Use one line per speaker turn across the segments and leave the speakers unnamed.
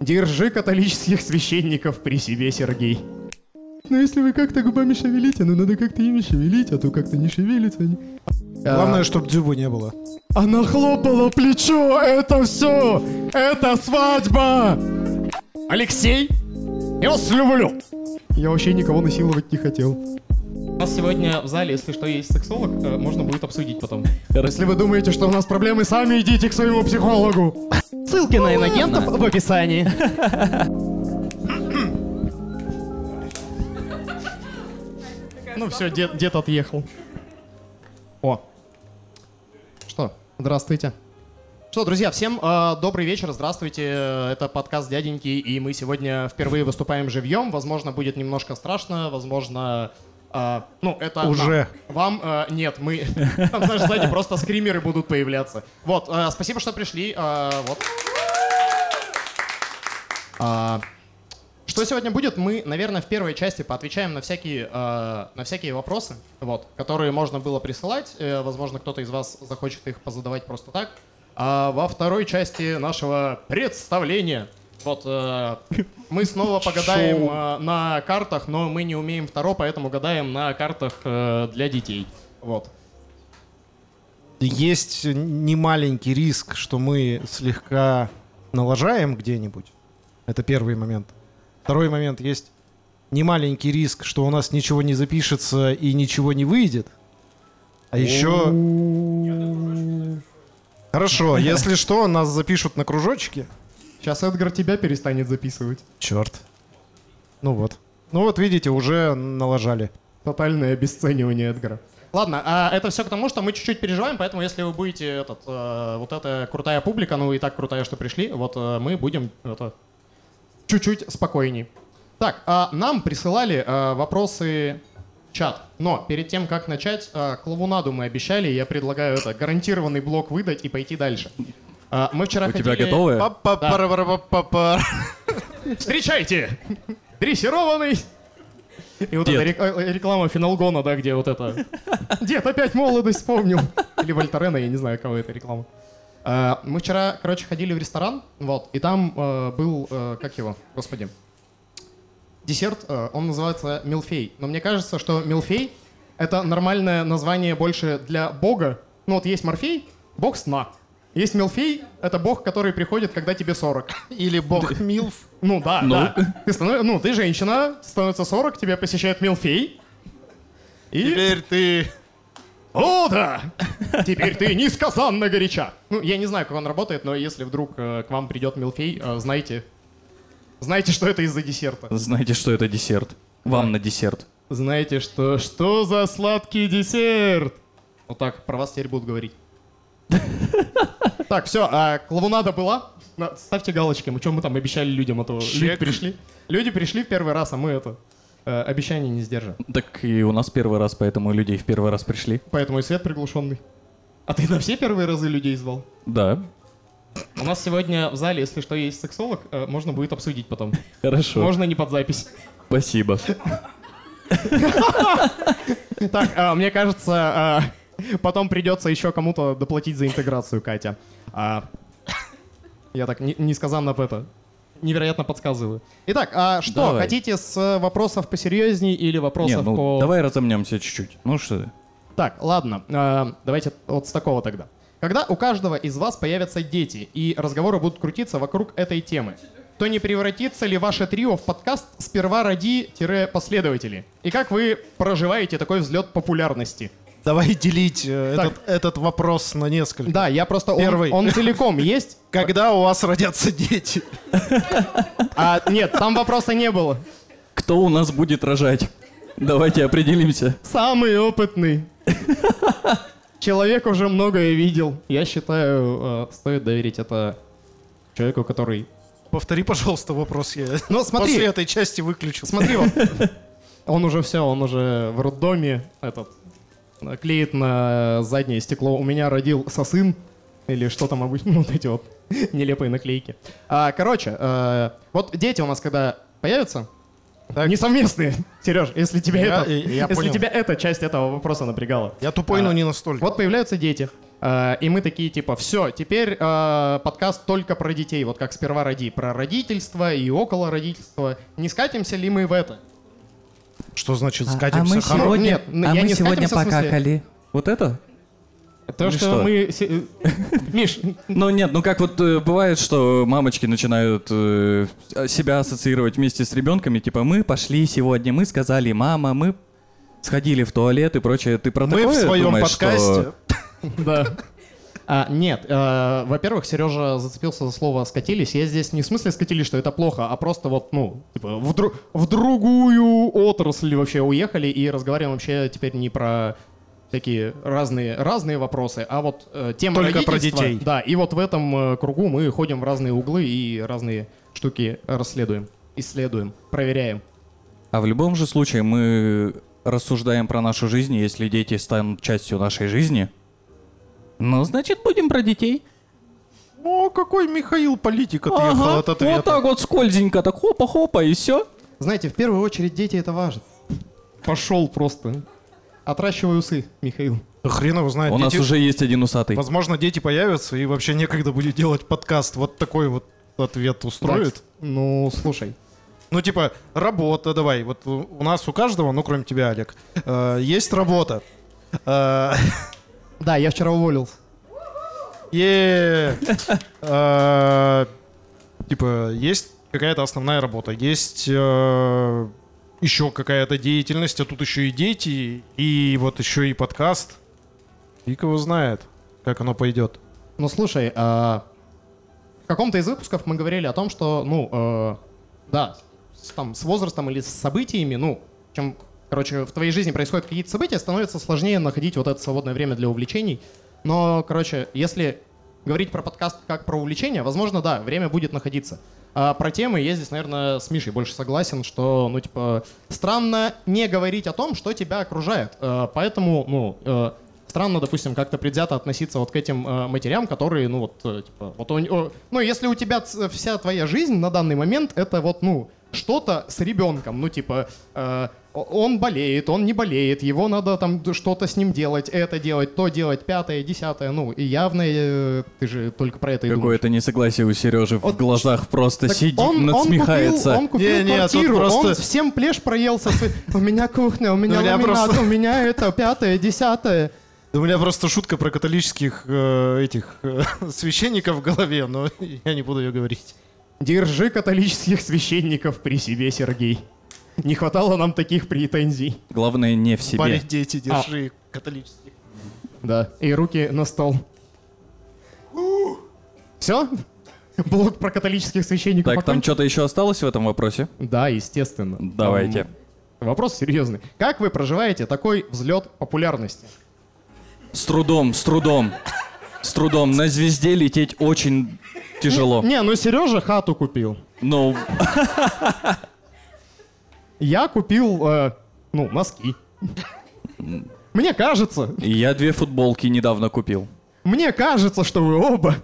Держи католических священников при себе, Сергей. Но если вы как-то губами шевелите, ну надо как-то ими шевелить, а то как-то не шевелится. они.
Главное, чтобы дзюбы не было.
Она хлопала плечо, это все, это свадьба! Алексей, я вас люблю! Я вообще никого насиловать не хотел. У нас сегодня в зале, если что, есть сексолог, э, можно будет обсудить потом. Если вы думаете, что у нас проблемы, сами идите к своему психологу. Ссылки на инагентов в описании. Ну все, дед, дед отъехал. О. Что? Здравствуйте. Что, друзья, всем э, добрый вечер, здравствуйте. Это подкаст «Дяденьки», и мы сегодня впервые выступаем живьем. Возможно, будет немножко страшно, возможно... э, ну, это...
Уже.
Вам э, нет, мы... Там, знаешь, сзади просто скримеры будут появляться. Вот, э, спасибо, что пришли. э, вот. А, что сегодня будет? Мы, наверное, в первой части поотвечаем на всякие, э, на всякие вопросы, вот, которые можно было присылать. Э, возможно, кто-то из вас захочет их позадавать просто так. А во второй части нашего представления вот э, мы снова погадаем э, на картах, но мы не умеем второ, поэтому гадаем на картах э, для детей. Вот.
Есть немаленький риск, что мы слегка налажаем где-нибудь. Это первый момент. Второй момент есть немаленький риск, что у нас ничего не запишется и ничего не выйдет. А еще... Хорошо, если что, нас запишут на кружочке.
Сейчас Эдгар тебя перестанет записывать.
Черт. Ну вот. Ну вот, видите, уже налажали.
Тотальное обесценивание Эдгара. Ладно, а это все к тому, что мы чуть-чуть переживаем, поэтому если вы будете этот, э, вот эта крутая публика, ну и так крутая, что пришли, вот э, мы будем это, чуть-чуть спокойней. Так, а нам присылали э, вопросы в чат, но перед тем, как начать, э, клоунаду мы обещали, я предлагаю это гарантированный блок выдать и пойти дальше. А, мы вчера
У тебя
ходили-
готовые?
Па-па-пара-пара-па-па.
Встречайте! Дрессированный! И вот
Дед.
эта э, реклама Финалгона, да, где вот это... Дед опять молодость вспомнил. Или Вольтарена, я не знаю, кого это реклама. А, Мы вчера, короче, ходили в ресторан, вот, и там э, был, э, как его, господи, десерт, он называется милфей. Но мне кажется, что милфей — это нормальное название больше для бога. Ну вот есть морфей, бог сна. Есть милфей — это бог, который приходит, когда тебе 40.
Или бог Милф.
Ну да,
Ну.
да. Ты, станов- ну, ты женщина, становится 40, тебя посещает милфей. И...
Теперь ты...
О, да! Теперь ты несказанно горяча. Ну, я не знаю, как он работает, но если вдруг э, к вам придет милфей, э, знайте... Знайте, что это из-за десерта.
Знаете, что это десерт? Вам на десерт.
Знаете, что... Что за сладкий десерт? Вот так, про вас теперь будут говорить. Так, все, а клоунада была? На- Ставьте галочки, мы что мы там обещали людям, а то люди
Чек.
пришли. Люди пришли в первый раз, а мы это... э, Обещание не сдержим.
Так и у нас первый раз, поэтому людей в первый раз пришли.
Поэтому и свет приглушенный. А ты на все первые разы людей звал?
Да,
У нас сегодня в зале, если что, есть сексолог, э, можно будет обсудить потом.
хорошо.
Можно не под запись.
Спасибо.
Так, а, мне кажется, а, потом придется еще кому-то доплатить за интеграцию, Катя. А, Я так не- несказанно это невероятно подсказываю. Итак, а что,
Давай.
хотите с э, вопросов посерьезней или
Не,
вопросов
ну
по...
давай разомнемся чуть-чуть. Ну что?
Так, ладно, э, давайте вот с такого тогда. Когда у каждого из вас появятся дети, и разговоры будут крутиться вокруг этой темы, то не превратится ли ваше трио в подкаст «Сперва роди-последователи»? И как вы проживаете такой взлет популярности?
Давай делить э,
Так.
этот, этот вопрос на несколько.
Да, я просто... он-
Первый.
Он, целиком есть?
Когда у вас родятся дети?
А, нет, там вопроса не было.
Кто у нас будет рожать? Давайте определимся.
Самый опытный. Человек уже многое видел. Я считаю, э, стоит доверить это человеку, который...
Повтори, пожалуйста, вопрос. Я
Ну, смотри.
после этой части выключил.
Смотри, вот. Он уже все, он уже в роддоме этот клеит на заднее стекло. У меня родил сын Или что там обычно, вот эти вот нелепые наклейки. А, короче, э, вот дети у нас когда появятся,
Так.
не совместные, Сереж, если тебя
Я-
это,
я
если
понял.
тебя эта часть этого вопроса напрягала.
Я тупой,
А,
но не настолько.
Вот появляются дети. Э, И мы такие, типа, все, теперь э, подкаст только про детей, вот как сперва роди, про родительство и около родительства. Не скатимся ли мы в это?
Что значит
А- а
скатимся?
мы
Хоро-
сегодня,
Нет,
а
я
мы
не
сегодня
скатимся,
покакали.
Вот это?
То,
Или
что,
что?
мы... се- Миш,
Ну нет, ну как вот э, бывает, что мамочки начинают э, себя ассоциировать вместе с ребенками, типа мы пошли сегодня, мы сказали, мама, мы сходили в туалет и прочее. Ты про
Мы
такое
в своем
думаешь, что-
подкасте.
Да. А, нет, э, во-первых, Сережа зацепился за слово «скатились». Я здесь не в смысле скатились, что это плохо, а просто вот, ну, типа, в, дру- в другую отрасль вообще уехали и разговариваем вообще теперь не про всякие разные, разные вопросы, а вот э, тема
Только про детей.
Да, и вот в этом э, кругу мы ходим в разные углы и разные штуки расследуем, исследуем, проверяем.
А в любом же случае мы рассуждаем про нашу жизнь, если дети станут частью нашей жизни. Ну, значит, будем про детей.
О, какой Михаил политик отъехал
Ага,
от ответа.
вот так вот скользенько, так хопа-хопа, и все.
Знаете, в первую очередь дети это важно. Пошел просто. Отращивай усы, Михаил.
Да Хрен его знает.
У нас
дети-
уже есть один усатый.
Возможно, дети появятся, и вообще некогда будет делать подкаст. Вот такой вот ответ устроит.
Ну, слушай.
Ну, типа, работа, давай. Вот у у нас у каждого, ну, кроме тебя, Олег, э, есть работа. Э,
Да, я вчера уволился.
э, Типа, есть какая-то основная работа, есть э, еще какая-то деятельность, а тут еще и дети, и вот еще и подкаст. Фиг его знает, как оно пойдет.
Ну, слушай, а, в каком-то из выпусков мы говорили о том, что, ну, э, да, там, с возрастом или с событиями, ну, чем, короче, в твоей жизни происходят какие-то события, становится сложнее находить вот это свободное время для увлечений. Но, короче, если говорить про подкаст как про увлечение, возможно, да, время будет находиться. А про темы я здесь, наверное, с Мишей больше согласен, что, ну, типа, странно не говорить о том, что тебя окружает. Э, Поэтому, ну, э, странно, допустим, как-то предвзято относиться вот к этим э, матерям, которые, ну, вот, э, типа, вот, у- о, ну, если у тебя вся твоя жизнь на данный момент, это вот, ну, что-то с ребенком, ну, типа, он болеет, он не болеет, его надо там что-то с ним делать, это делать, то делать, пятое, десятое, ну, и явно э, ты же только про это и.
Какое-то несогласие у Сережи в
Вот
глазах просто сидит,
он, он
насмехается.
купил, он купил
Не, не, тут
квартиру,
просто-
он всем плешь проелся. У меня кухня, у меня
У меня
ламинат,
просто-
у меня это пятое, десятое.
Да у меня просто шутка про католических э, этих э, священников в голове, но я не буду ее говорить.
Держи католических священников при себе, Сергей. Не хватало нам таких претензий.
Главное, не в себе.
Парень, дети, держи католических.
Да. И руки на стол. Все? Блок про католических священников
Так, там что-то еще осталось в этом вопросе?
Да, естественно.
Давайте.
Там Вопрос серьезный. Как вы проживаете такой взлет популярности?
С трудом, с трудом. С трудом. На звезде лететь очень тяжело.
Не, ну Сережа хату купил.
Ну,
Я купил, э, ну, носки. Мне кажется,
я две футболки недавно купил.
мне кажется, что вы оба.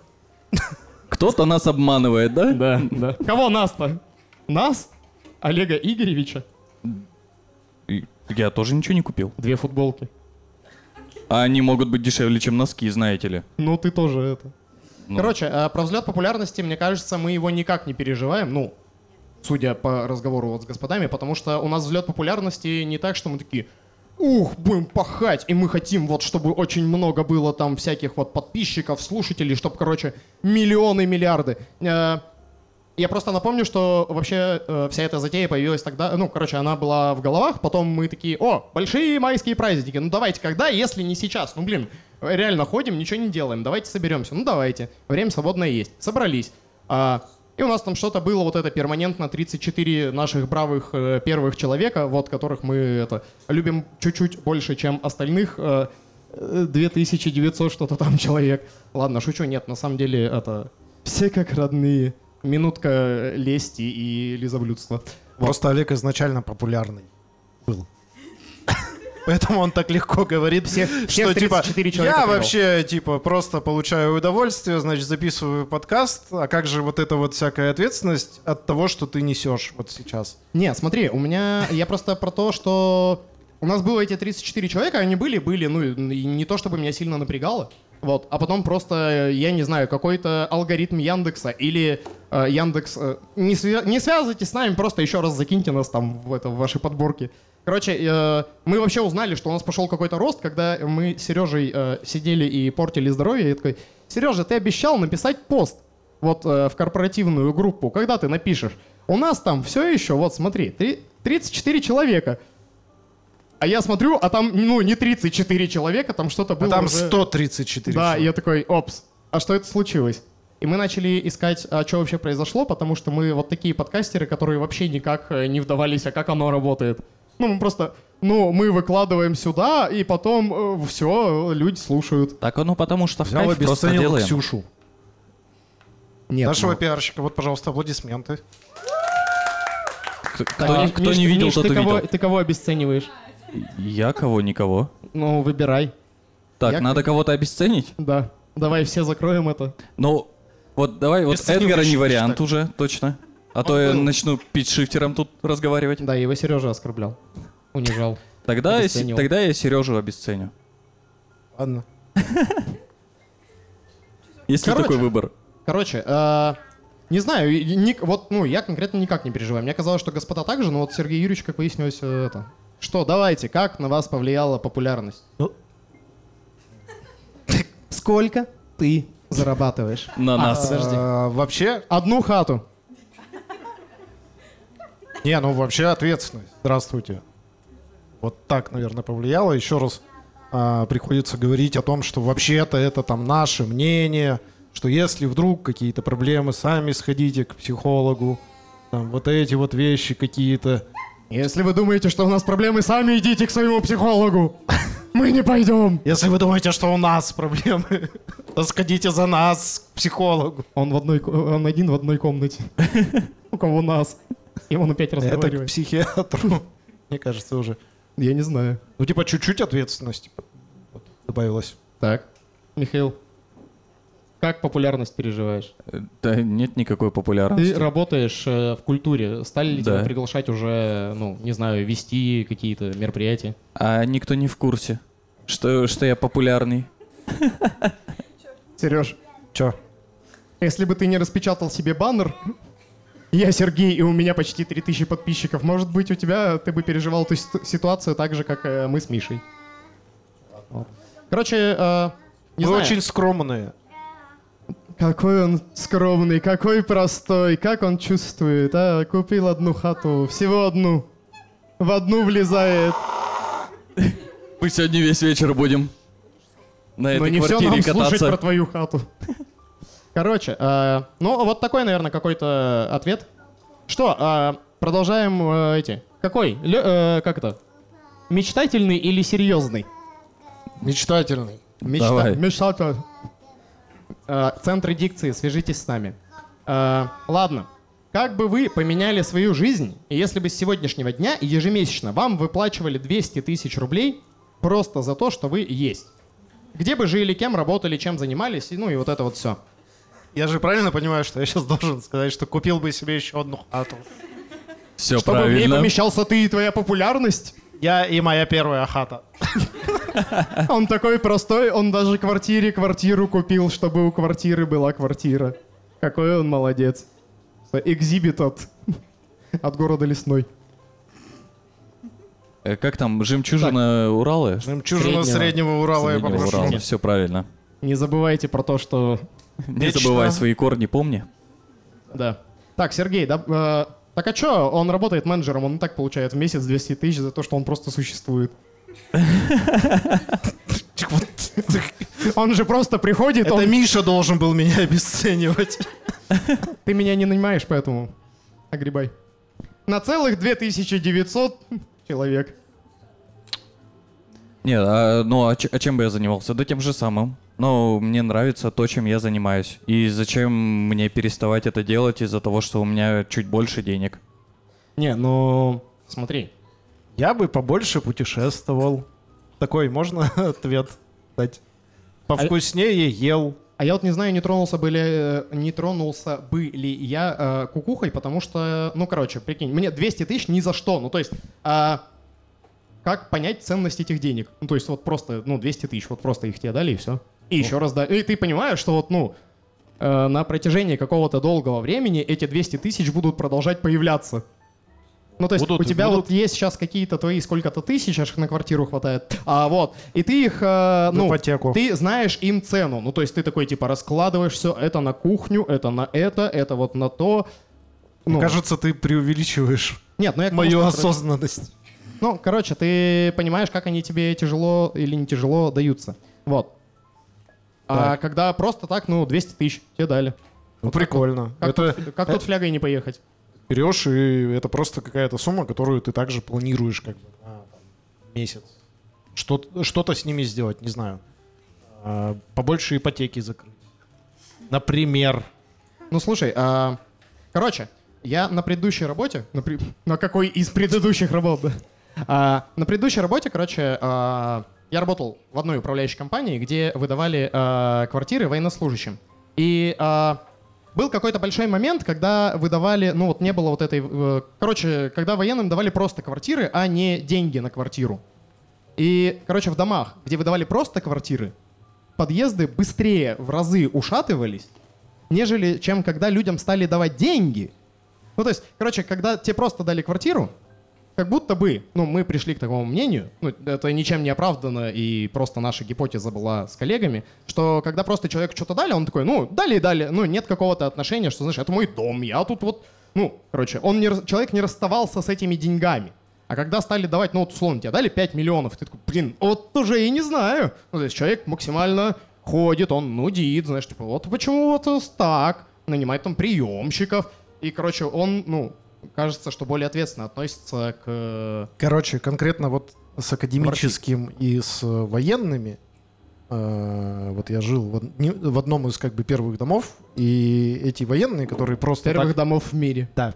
Кто-то нас обманывает, да?
Да, да. Кого нас-то? Нас? Олега Игоревича?
Я тоже ничего не купил.
Две футболки.
А они могут быть дешевле, чем носки, знаете ли.
Ну, ты тоже это.
Ну.
Короче, э, про взлет популярности, мне кажется, мы его никак не переживаем. Ну, судя по разговору вот с господами, потому что у нас взлет популярности не так, что мы такие, ух, будем пахать, и мы хотим вот, чтобы очень много было там всяких вот подписчиков, слушателей, чтобы, короче, миллионы, миллиарды. Э, Я просто напомню, что вообще э, вся эта затея появилась тогда, ну, короче, она была в головах, потом мы такие, о, большие майские праздники, ну давайте когда, если не сейчас, ну, блин, реально ходим, ничего не делаем, давайте соберемся, ну, давайте, время свободное есть, собрались. А, и у нас там что-то было, вот это перманентно, 34 наших бравых э, первых человека, вот, которых мы это любим чуть-чуть больше, чем остальных, э, э, 2900 что-то там человек. Ладно, шучу, нет, на самом деле это все как родные. Минутка лести и лизоблюдства. Вот.
Просто Олег изначально популярный был. Поэтому он так легко говорит,
Всех-
что
всех
типа
34 человека
я
привел».
вообще типа просто получаю удовольствие, значит записываю подкаст, а как же вот эта вот всякая ответственность от того, что ты несешь вот сейчас?
Не, смотри, у меня... Я просто про то, что у нас было эти 34 человека, они были, были, ну, и не то, чтобы меня сильно напрягало. Вот, а потом просто, э, я не знаю, какой-то алгоритм Яндекса или э, Яндекс... э, не, свя- не связывайтесь с нами, просто еще раз закиньте нас там в, это, в ваши подборки. Короче, э, мы вообще узнали, что у нас пошел какой-то рост, когда мы с Сережей э, сидели и портили здоровье. Я такой, Сережа, ты обещал написать пост вот э, в корпоративную группу. Когда ты напишешь? У нас там все еще, вот смотри, три- 34 человека. А я смотрю, а там, ну, не 34 человека, там что-то
А
было
там
уже-
134
Да,
человека.
я такой, опс, а что это случилось? И мы начали искать, а что вообще произошло, потому что мы вот такие подкастеры, которые вообще никак э, не вдавались, а как оно работает. Ну, мы просто, ну, мы выкладываем сюда, и потом все, люди слушают.
Так оно потому что в
Взял
кайф просто делаем.
Ксюшу.
Нет,
Нашего
ну,
пиарщика. Вот, пожалуйста, аплодисменты.
Кто,
так,
кто не,
Миш,
кто не видел,
Миш,
тот
ты кого,
увидел.
ты кого обесцениваешь?
Я кого, никого.
Ну, выбирай.
Так,
Я-
надо кого-то обесценить?
Да. Давай все закроем это.
Ну, вот давай, вот
Обесцениваешь,
Эдгара не вариант
ли?
уже, точно. А то я
был.
начну питчшифтером тут разговаривать.
Да, его Сережа оскорблял. Унижал.
Тогда, я, Се-
Обесценил.
тогда я Сережу обесценю.
Ладно.
Есть ли
Короче.
такой выбор?
Короче, э, не знаю, и- ни- вот, ну, я конкретно никак не переживаю. Мне казалось, что господа так же, но вот Сергей Юрьевич, как выяснилось, э, это... Что, давайте, как на вас повлияла популярность?
Ну.
Сколько ты зарабатываешь?
На нас.
подожди.
А, вообще,
Одну хату.
не, ну вообще ответственность. Здравствуйте. Вот так, наверное, повлияло. Еще раз а, приходится говорить о том, что вообще-то это там наше мнение, что если вдруг какие-то проблемы, сами сходите к психологу, там вот эти вот вещи какие-то.
Если вы думаете, что у нас проблемы, сами идите к своему психологу. Мы не пойдем.
Если вы думаете, что у нас проблемы, то сходите за нас к психологу.
Он в одной, он один в одной комнате. У кого нас? И он опять
Это к
разговаривает.
психиатру, мне кажется, уже.
Я не знаю.
Ну, типа, чуть-чуть ответственности вот, добавилось.
Так, Михаил, как популярность переживаешь?
Э, Да нет никакой
Ты
популярности.
работаешь э, в культуре. Стали ли
Да.
тебя приглашать уже, ну, не знаю, вести какие-то мероприятия?
А никто не в курсе, что, что я популярный.
Сереж,
Чё?
если бы ты не распечатал себе баннер, я Сергей, и у меня почти 3000 подписчиков, может быть, у тебя ты бы переживал эту ситу- ситуацию так же, как э, мы с Мишей. Короче, э, не
Мы
знаю.
очень скромные.
Какой он скромный, какой простой, как он чувствует, а? Купил одну хату, всего одну. В одну влезает.
Мы сегодня весь вечер будем на
Но
этой
не все
квартире
нам слушать
кататься.
про твою хату. Короче, э, ну вот такой, наверное, какой-то ответ. Что, э, продолжаем э, эти. Какой? Лё- э, как это? Мечтательный или серьезный?
Мечтательный.
Мечта-
Давай.
Мечтатель. Э, Центры дикции, свяжитесь с нами. Э, ладно. Как бы вы поменяли свою жизнь, если бы с сегодняшнего дня ежемесячно вам выплачивали 200 тысяч рублей просто за то, что вы есть? Где бы жили, кем работали, чем занимались, ну и вот это вот все.
Я же правильно понимаю, что я сейчас должен сказать, что купил бы себе еще одну хату.
Все
Чтобы в ней
правильно.
помещался ты и твоя популярность.
Я и моя первая хата.
Он такой простой, он даже квартире квартиру купил, чтобы у квартиры была квартира. Какой он молодец. Экзибит от, от города Лесной.
Э, Как там, жемчужина Урала?
Жемчужина
Среднего.
среднего Урала я
Среднего
попрошу.
Урала, все правильно.
Не забывайте про то, что...
Не
Вечно.
забывай свои корни, помни.
Да. Так, Сергей, да, э, так а чё, он работает менеджером, он и так получает в месяц 200 тысяч за то, что он просто существует. Он же просто приходит,
Это
он...
Миша должен был меня обесценивать.
Ты меня не нанимаешь, поэтому огребай. На целых 2900 человек.
Не, а, ну а, ч- а чем бы я занимался? Да тем же самым. Но мне нравится то, чем я занимаюсь. И зачем мне переставать это делать из-за того, что у меня чуть больше денег?
Не, ну, смотри.
Я бы побольше путешествовал. Такой, можно ответ дать? Повкуснее ел.
А я вот не знаю, не тронулся бы ли, э, не тронулся бы ли я э, кукухой, потому что, ну, короче, прикинь, мне 200 тысяч ни за что. Ну, то есть, а, как понять ценность этих денег? Ну, то есть, вот просто, ну, 200 тысяч, вот просто их тебе дали и все. И еще раз, да. И ты понимаешь, что вот, ну, э, на протяжении какого-то долгого времени эти 200 тысяч будут продолжать появляться. Ну, то есть
Будут-
у тебя
будут-
вот есть сейчас какие-то твои сколько-то тысяч, аж на квартиру хватает. А вот, и ты их, э, ну,
ипотеку.
ты знаешь им цену. Ну, то есть ты такой, типа, раскладываешь все, это на кухню, это на это, это вот на то. Ну,
Кажется, ты преувеличиваешь
нет, ну я
мою
короче,
осознанность.
Ну, короче, ты понимаешь, как они тебе тяжело или не тяжело даются. Вот. А когда просто так, ну, 200 тысяч тебе дали.
Ну, прикольно.
Как,
это
тут, как тут флягой не поехать?
берешь, и это просто какая-то сумма, которую ты также планируешь как бы на там, месяц. Что- Что-то с ними сделать, не знаю. А, Побольше ипотеки закрыть. Например.
Ну, слушай, а, короче, я на предыдущей работе, на, при- на какой из предыдущих работ, да? А, на предыдущей работе, короче, а, я работал в одной управляющей компании, где выдавали а, квартиры военнослужащим. И а, был какой-то большой момент, когда выдавали, ну вот не было вот этой, э, короче, когда военным давали просто квартиры, а не деньги на квартиру. И, короче, в домах, где выдавали просто квартиры, подъезды быстрее в разы ушатывались, нежели чем когда людям стали давать деньги. Ну, то есть, короче, когда тебе просто дали квартиру, как будто бы, ну, мы пришли к такому мнению, ну, это ничем не оправдано, и просто наша гипотеза была с коллегами, что когда просто человеку что-то дали, он такой, ну, дали и дали, ну, нет какого-то отношения, что, знаешь, это мой дом, я тут вот, ну, короче, он не, человек не расставался с этими деньгами. А когда стали давать, ну, вот, условно, тебе дали 5 миллионов, ты такой, блин, вот уже и не знаю. Ну, то есть человек максимально ходит, он нудит, знаешь, типа, вот почему вот так, нанимает там приемщиков. И, короче, он, ну, кажется, что более ответственно относится к... э,
Короче, конкретно вот с академическим и с военными. э, вот я жил в, одном из как бы первых домов, и эти военные, которые просто
первых
так-
домов в мире.
да,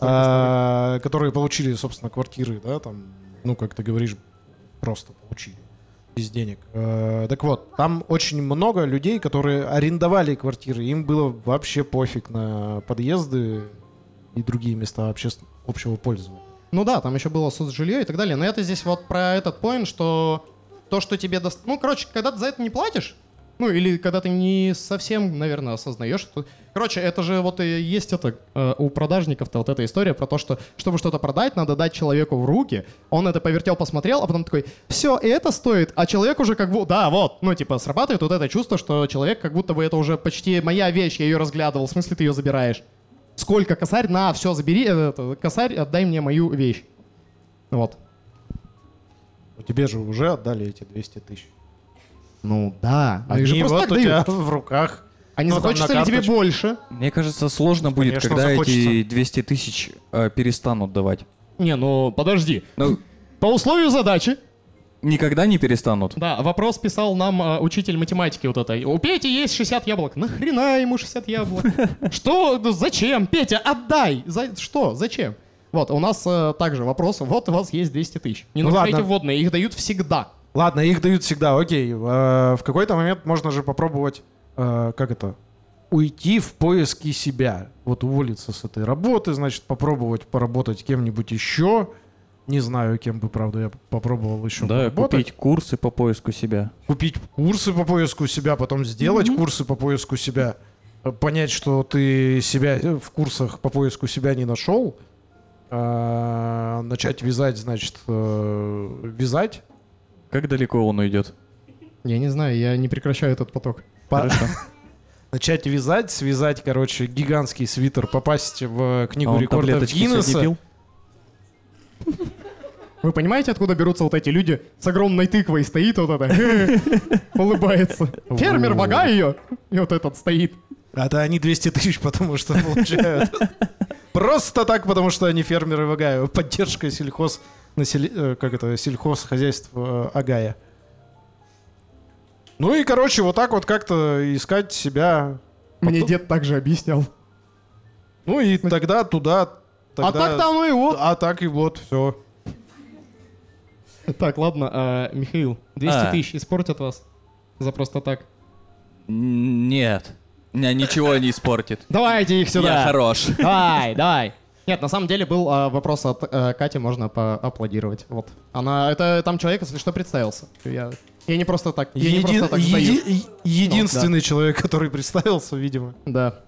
а, которые получили, собственно, квартиры, да, там, ну, как ты говоришь, просто получили без денег. Э, так вот, там очень много людей, которые арендовали квартиры, им было вообще пофиг на подъезды и другие места обществ- общего пользования.
Ну да, там еще было соцжилье и так далее. Но это здесь вот про этот поинт, что то, что тебе даст... Ну, короче, когда ты за это не платишь, ну, или когда ты не совсем, наверное, осознаешь, что... Короче, это же вот и есть это э, у продажников-то вот эта история про то, что чтобы что-то продать, надо дать человеку в руки. Он это повертел, посмотрел, а потом такой, все, и это стоит. А человек уже как бы, да, вот, ну, типа, срабатывает вот это чувство, что человек как будто бы это уже почти моя вещь, я ее разглядывал, в смысле ты ее забираешь. Сколько косарь? На, все, забери, э, это, косарь, отдай мне мою вещь. Вот.
Ну, Тебе же уже отдали эти 200 тысяч.
Ну да.
Они
же просто
вот
так
у тебя
дают.
в руках.
А не
ну, там
захочется
на
ли тебе больше?
Мне кажется, сложно будет,
Конечно,
когда
захочется.
эти 200 тысяч э, перестанут давать.
Не, ну подожди.
Ну,
По условию задачи.
Никогда не перестанут.
Да, вопрос писал нам э, учитель математики вот этой. У Пети есть 60 яблок. Нахрена ему 60 яблок? Что? Ну, Зачем? Петя, отдай! За что? Зачем? Вот, у нас э, также вопрос. Вот у вас есть 200 тысяч. Не
Ну
нарушайте
ладно.
вводные, их дают всегда.
Ладно, их дают всегда, окей. Э, В какой-то момент можно же попробовать, э, как это, уйти в поиски себя. Вот уволиться с этой работы, значит, попробовать поработать кем-нибудь еще. Не знаю, кем бы, правда, я попробовал еще
Да,
поработать.
купить курсы по поиску себя.
Купить курсы по поиску себя, потом сделать курсы по поиску себя. э, Понять, что ты себя э, в курсах по поиску себя не нашел. э, Начать вязать, значит, э, вязать.
Как далеко он уйдет?
Я не знаю, я не прекращаю этот поток.
Хорошо.
начать вязать, связать, короче, гигантский свитер, попасть в
А
книгу рекордов Гиннесса.
Вы понимаете, откуда берутся вот эти люди с огромной тыквой стоит вот это, улыбается. Фермер, бога ее! И вот этот стоит.
А то они 200 тысяч, потому что получают. Просто так, потому что они фермеры в Агае. Поддержка сельхоз... насели- э, Как это? Сельхозхозяйства э, Агая. Ну и, короче, вот так вот как-то искать себя.
Мне
Потом-
дед также объяснял.
Ну и тогда туда...
А
тогда-
так-то оно и вот.
А так и вот, все.
Так, ладно, а, Михаил, 200
А.
тысяч испортят вас за просто так.
Нет. Меня ничего не испортит.
Давайте их сюда.
Я хорош.
Давай, давай. Нет, на самом деле был а, вопрос от э, Кати, можно поаплодировать. Вот. Она, это там человек, если что, представился. Я Я не просто так, я не просто так
еди- единственный человек, который представился, видимо.
Да.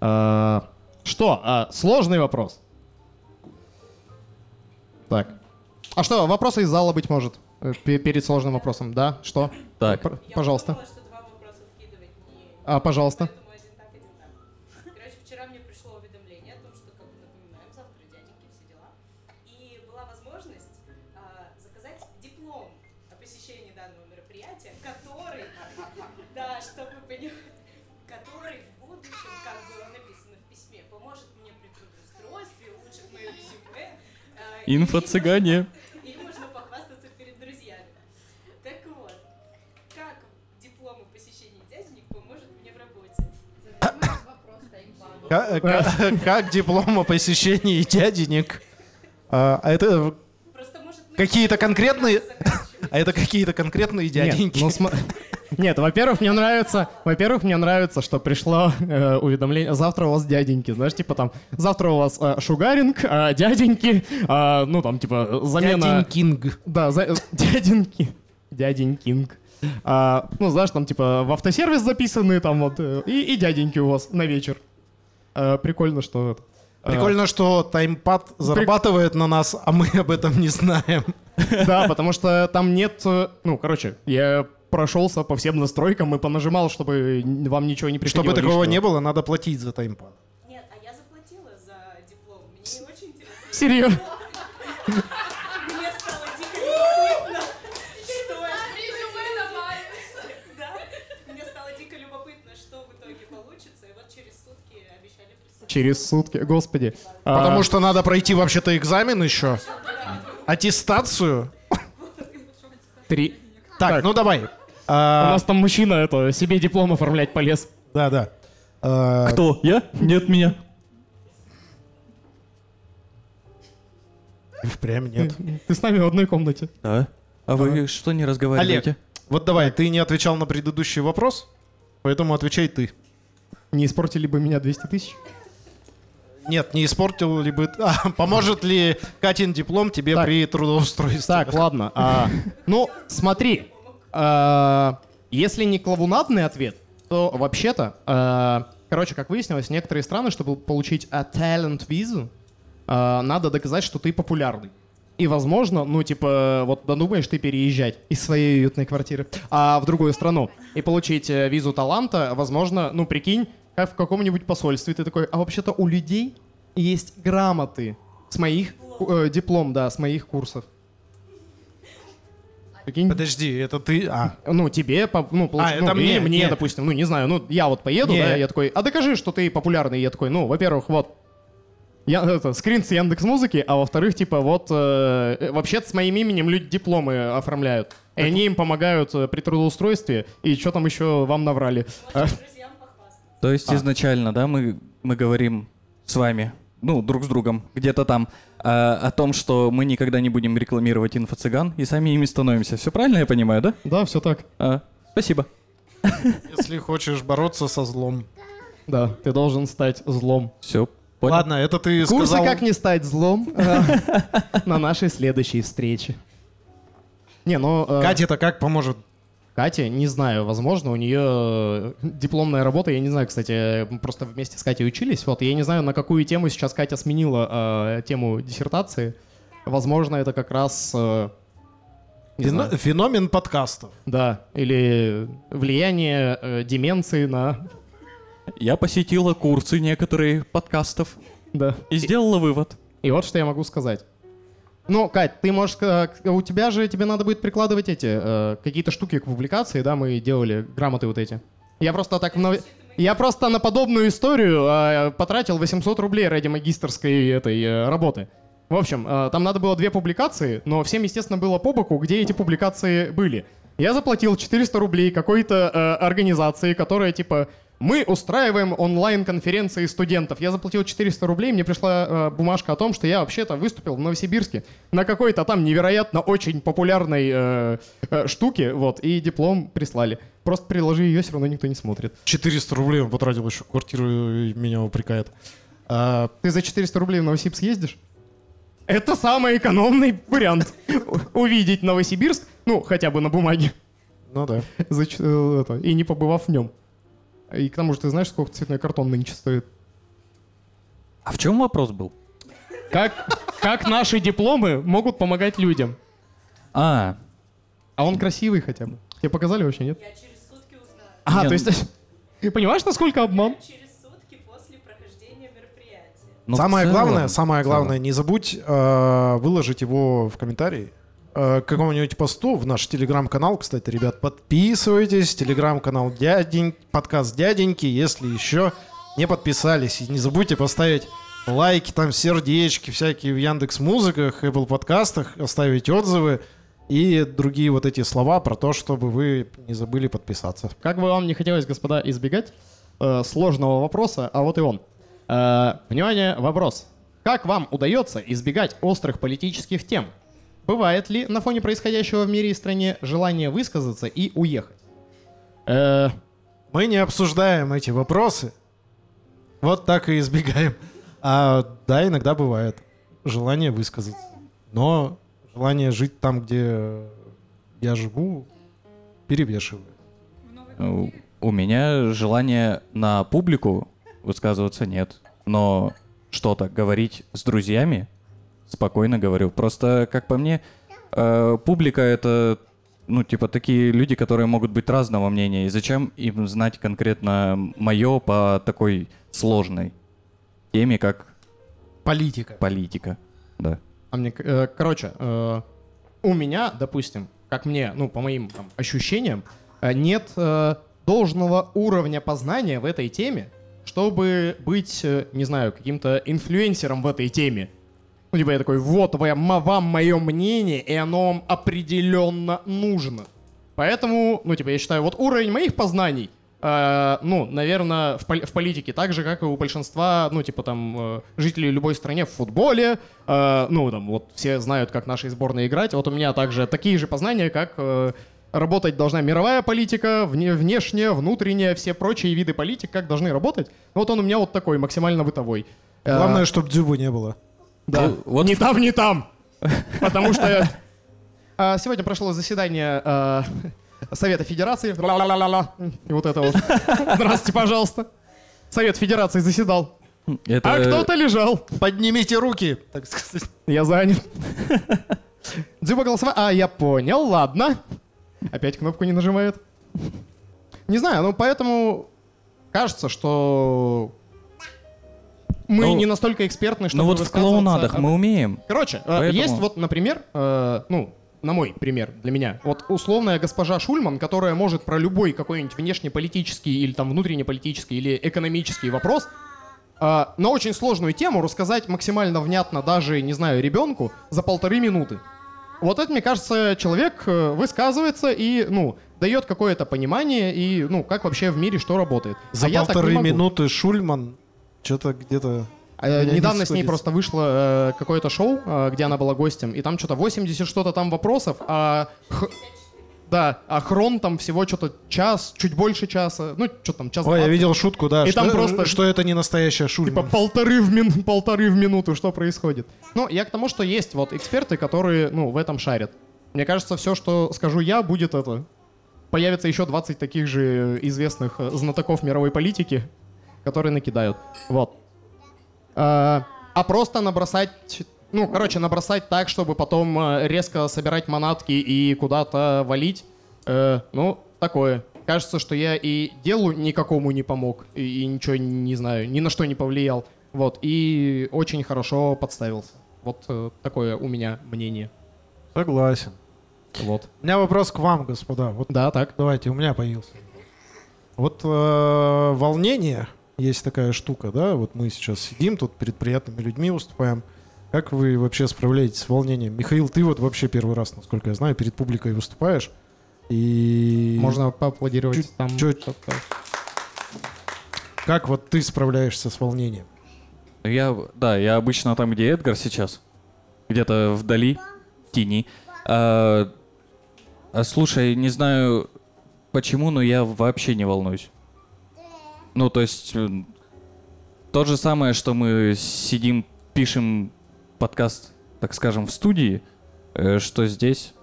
А, что? А, сложный вопрос. Так. А что, вопросы из зала, быть может? Э, пе- Перед сложным вопросом, да? Что?
Так.
Пр- Пожалуйста.
Я что два вопроса вкидывать не...
А, пожалуйста.
Поэтому Как диплом о посещении дяденек?
А а это Какие-то конкретные- а это какие-то конкретные дяденьки?
Нет, ну, см- Нет, во-первых, мне нравится, во-первых, мне нравится, что пришло э, уведомление, завтра у вас дяденьки, знаешь, типа там, завтра у вас э, шугаринг, а дяденьки, а, ну там типа замена...
Дяденькинг.
Да, за... э, дяденьки. Дядень Кинг. А, ну, знаешь, там, типа, в автосервис записаны, там, вот, э, и, и дяденьки у вас на вечер. А, прикольно, что... э,
Прикольно, что таймпад зарабатывает на нас, а мы об этом не знаем.
Да, потому что там нет... э, Ну, короче, я прошелся по всем настройкам и понажимал, чтобы вам ничего не приходило
Чтобы такого не было, надо платить за таймпад.
Нет, а я заплатила за диплом. Мне очень интересно.
Серьезно?
Мне стало дико любопытно, что... Да, мне стало дико любопытно, что в итоге получится. И вот через сутки обещали прислать.
Через сутки, господи. А,
Потому что надо пройти вообще-то экзамен еще. Аттестацию.
Три...
Так,
Так.
ну давай.
У
А,
нас там мужчина это, себе диплом оформлять полез.
Да, да. А,
Кто? Я? Нет меня.
Впрямь нет.
Ты с нами в одной комнате.
Да. А вы что не разговариваете?
Олег, вот давай, ты не отвечал на предыдущий вопрос, поэтому отвечай ты.
Не испортили бы меня 200 тысяч?
Нет, не испортил ли бы... А, поможет ли Катин диплом тебе
Так.
при трудоустройстве?
Так, ладно. а, ну, смотри. а, если не клавунатный ответ, то вообще-то, а, короче, как выяснилось, некоторые страны, чтобы получить а, talent визу, а, надо доказать, что ты популярный. И, возможно, ну, типа, вот додумаешь ты переезжать из своей уютной квартиры а, в другую страну и получить э, визу таланта, возможно, ну, прикинь, как в каком-нибудь посольстве ты такой, а вообще-то у людей есть грамоты с моих, э, диплом, да, с моих курсов. Прикинь,
Подожди, это ты... А,
ну, тебе, по- ну, получ-
А,
ну,
это
или
мне,
мне,
нет.
допустим, ну, не знаю, ну, я вот поеду,
Не.
да, я такой, а докажи, что ты популярный, я такой, ну, во-первых, вот, я, это, скрин с Яндекс Музыки, а во-вторых, типа, вот, э, вообще-то с моим именем люди дипломы оформляют, и они им помогают э, при трудоустройстве, и что там еще вам наврали.
Похвастаться.
То есть изначально, да, мы, мы говорим с вами, ну, друг с другом, где-то там, а, о том, что мы никогда не будем рекламировать инфо-цыган, и сами ими становимся. Все правильно я понимаю, да?
да, все так.
А, спасибо.
если хочешь бороться со злом.
Да, ты должен стать злом.
Все, понял.
Ладно, это ты
Курсы
сказал...
«Как не стать злом» э, на нашей следующей встрече. Не, ну... э,
Катя-то как поможет?
Катя, не знаю, возможно, у нее э, дипломная работа, я не знаю, кстати, мы просто вместе с Катей учились, вот, я не знаю, на какую тему сейчас Катя сменила э, тему диссертации. Возможно, это как раз, э,
Фено-
знаю,
Феномен подкастов.
да, или влияние э, деменции на,
Я посетила курсы некоторые подкастов
да.
и сделала вывод.
И вот что я могу сказать. Ну, Кать, ты можешь... э, У тебя же, тебе надо будет прикладывать эти, э, какие-то штуки к публикации, да, мы делали, грамоты вот эти. Я просто так... Я просто на подобную историю э, потратил 800 рублей ради магистрской этой работы. В общем, там надо было две публикации, но всем, естественно, было по боку, где эти публикации были. Я заплатил 400 рублей какой-то э, организации, которая типа мы устраиваем онлайн-конференции студентов. Я заплатил 400 рублей, мне пришла э, бумажка о том, что я вообще-то выступил в Новосибирске на какой-то там невероятно очень популярной э, э, штуке, вот, и диплом прислали. Просто приложи ее, все равно никто не смотрит.
400 рублей он потратил еще квартиру и меня упрекает. А,
Ты за 400 рублей в Новосибирск ездишь? Это самый экономный вариант. Увидеть Новосибирск, ну, хотя бы на бумаге.
Ну да.
э, это, и не побывав в нем. И к тому же ты знаешь, сколько цветной картон нынче стоит?
А в чем вопрос был?
Как, как наши дипломы могут помогать людям?
А,
А он красивый хотя бы. Тебе показали вообще, нет?
Я через сутки узнаю.
А,
Не,
то есть... Ты понимаешь, насколько обман?
Через сутки после прохождения мероприятия.
ну в
самое
целом-
главное, самое
в целом.
главное, не забудь э, выложить его в комментарии. Э, какому-нибудь посту в наш телеграм-канал, кстати, ребят, подписывайтесь, телеграм-канал дядень, подкаст дяденьки, если еще не подписались. И не забудьте поставить лайки, там сердечки всякие в Яндекс Музыках, Apple подкастах, оставить отзывы и другие вот эти слова про то, чтобы вы не забыли подписаться.
Как бы вам не хотелось, господа, избегать э, сложного вопроса, а вот и он. Э, внимание, вопрос. Как вам удается избегать острых политических тем? Бывает ли на фоне происходящего в мире и стране желание высказаться и уехать? Э,
Мы не обсуждаем эти вопросы. Вот так и избегаем. А да, иногда бывает желание высказаться. Но желание жить там, где я живу, перевешивает.
Э, У меня желания на публику высказываться нет. Но что-то говорить с друзьями спокойно говорю. Просто, как по мне, э, публика это, ну, типа, такие люди, которые могут быть разного мнения. И зачем им знать конкретно мое по такой сложной теме, как
Политика.
политика? Да.
а мне, э, короче, э, у меня, допустим, как мне, ну, по моим там, ощущениям, э, нет э, должного уровня познания в этой теме, чтобы быть, э, не знаю, каким-то инфлюенсером в этой теме. Ну, типа я такой, вот вам, мое мнение, и оно вам определенно нужно. Поэтому, ну, типа, я считаю, вот уровень моих познаний, э, ну, наверное, в, пол- в политике так же, как и у большинства, ну, типа, там, э, жителей любой стране в футболе, э, ну, там, вот все знают, как нашей сборной играть, вот у меня также такие же познания, как э, работать должна мировая политика, вне, внешняя, внутренняя, все прочие виды политик, как должны работать. Вот он у меня вот такой, максимально бытовой. Э,
Главное, чтобы дзюбы не было.
Да.
Ну, вот
не
в-
там, не там. Потому что а, сегодня прошло заседание а, Совета Федерации. И вот это вот. Здравствуйте, пожалуйста. Совет Федерации заседал.
Это...
А кто-то лежал.
Поднимите руки, так сказать.
Я занят. Дзюба голосовая. А, я понял, ладно. Опять кнопку не нажимает. Не знаю, ну поэтому кажется, что мы
Ну,
не настолько экспертны, чтобы
Ну вот в клоунадах мы умеем.
Короче, э,
Поэтому-
есть вот, например, э, ну, на мой пример для меня, вот условная госпожа Шульман, которая может про любой какой-нибудь внешнеполитический или там внутреннеполитический или экономический вопрос э, на очень сложную тему рассказать максимально внятно даже, не знаю, ребенку за полторы минуты. Вот это, мне кажется, человек э, высказывается и, ну, дает какое-то понимание и, ну, как вообще в мире что работает.
За
А я так не
полторы
могу.
минуты Шульман что-то где-то...
Э,
Меня не
Недавно с ней просто вышло э, какое-то шоу, э, где она была гостем, и там что-то 80 что-то там вопросов, а... х- Да, а хрон там всего что-то час, чуть больше часа, ну, что там, час
Ой, я
20.
видел шутку, да.
И
что,
там просто-
что это не настоящая
Типа
Шульман.
полторы в, мин- полторы в минуту, что происходит. Ну, я к тому, что есть вот эксперты, которые, ну, в этом шарят. Мне кажется, все, что скажу я, будет это... Появится еще 20 таких же известных э, знатоков мировой политики, которые накидают. Вот. А, а просто набросать... Ну, короче, набросать так, чтобы потом э, резко собирать манатки и куда-то валить. э, ну, такое. Кажется, что я и делу никакому не помог, и, и ничего не знаю, ни на что не повлиял. Вот, и очень хорошо подставился. Вот э, такое у меня мнение.
Согласен.
Вот.
У меня вопрос к вам, господа. Вот
Да, так.
давайте, у меня появился. Вот э, волнение, есть такая штука, да, вот мы сейчас сидим тут перед приятными людьми выступаем. Как вы вообще справляетесь с волнением? Михаил, ты вот вообще первый раз, насколько я знаю, перед публикой выступаешь. И
Можно поаплодировать
Чуть-
там.
чуть- как вот ты справляешься с волнением?
Я, да, я обычно там, где Эдгар сейчас, где-то вдали, в тени. А, а, слушай, не знаю почему, но я вообще не волнуюсь. Ну, то есть, э, то же самое, что мы сидим, пишем подкаст, так скажем, в студии, э, что здесь,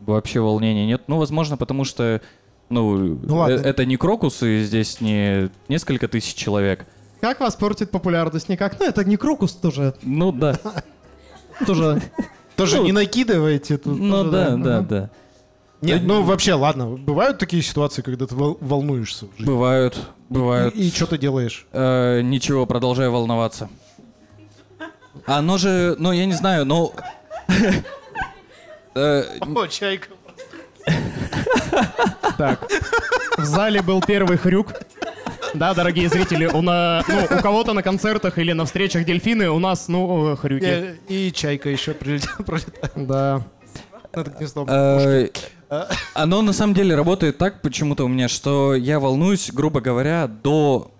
вообще волнения нет. Ну, возможно, потому что, ну,
Ну ладно.
э- это не крокусы, здесь не несколько тысяч человек.
Как вас портит популярность? Никак. Ну, это не Крокус тоже.
Ну, да.
Тоже.
Тоже
Ну,
не накидывайте тут.
Ну, да,
да.
да.
Нет, ну вообще, ладно, бывают такие ситуации, когда ты вол- волнуешься в жизни?
Бывают, бывают.
И, что ты делаешь?
Э, ничего, продолжаю волноваться. Оно же, ну, я не знаю, ну... э,
О, чайка.
Так. В зале был первый хрюк. Да, дорогие зрители, у, на, ну, у кого-то на концертах или на встречах дельфины у нас, ну, э, хрюки.
Э, И чайка еще прилетела, пролетает
Да.
над гнездом.
Э, Оно на самом деле работает так почему-то у меня, что я волнуюсь, грубо говоря, до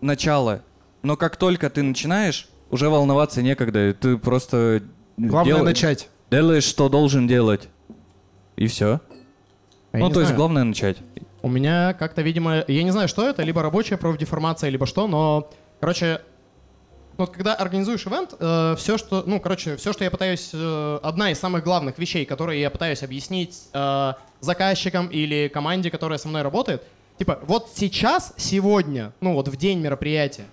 начала. Но как только ты начинаешь, уже волноваться некогда. и Ты просто
Главное
дел-
начать.
делаешь, что должен делать. И все.
Я
ну, то есть
знаю.
главное начать.
У меня как-то, видимо, я не знаю, что это, либо рабочая профдеформация, либо что, но, короче, вот когда организуешь ивент, все, что, ну, короче, все, что я пытаюсь, э, одна из самых главных вещей, которые я пытаюсь объяснить э, заказчикам или команде, которая со мной работает, типа, вот сейчас, сегодня, ну, вот в день мероприятия,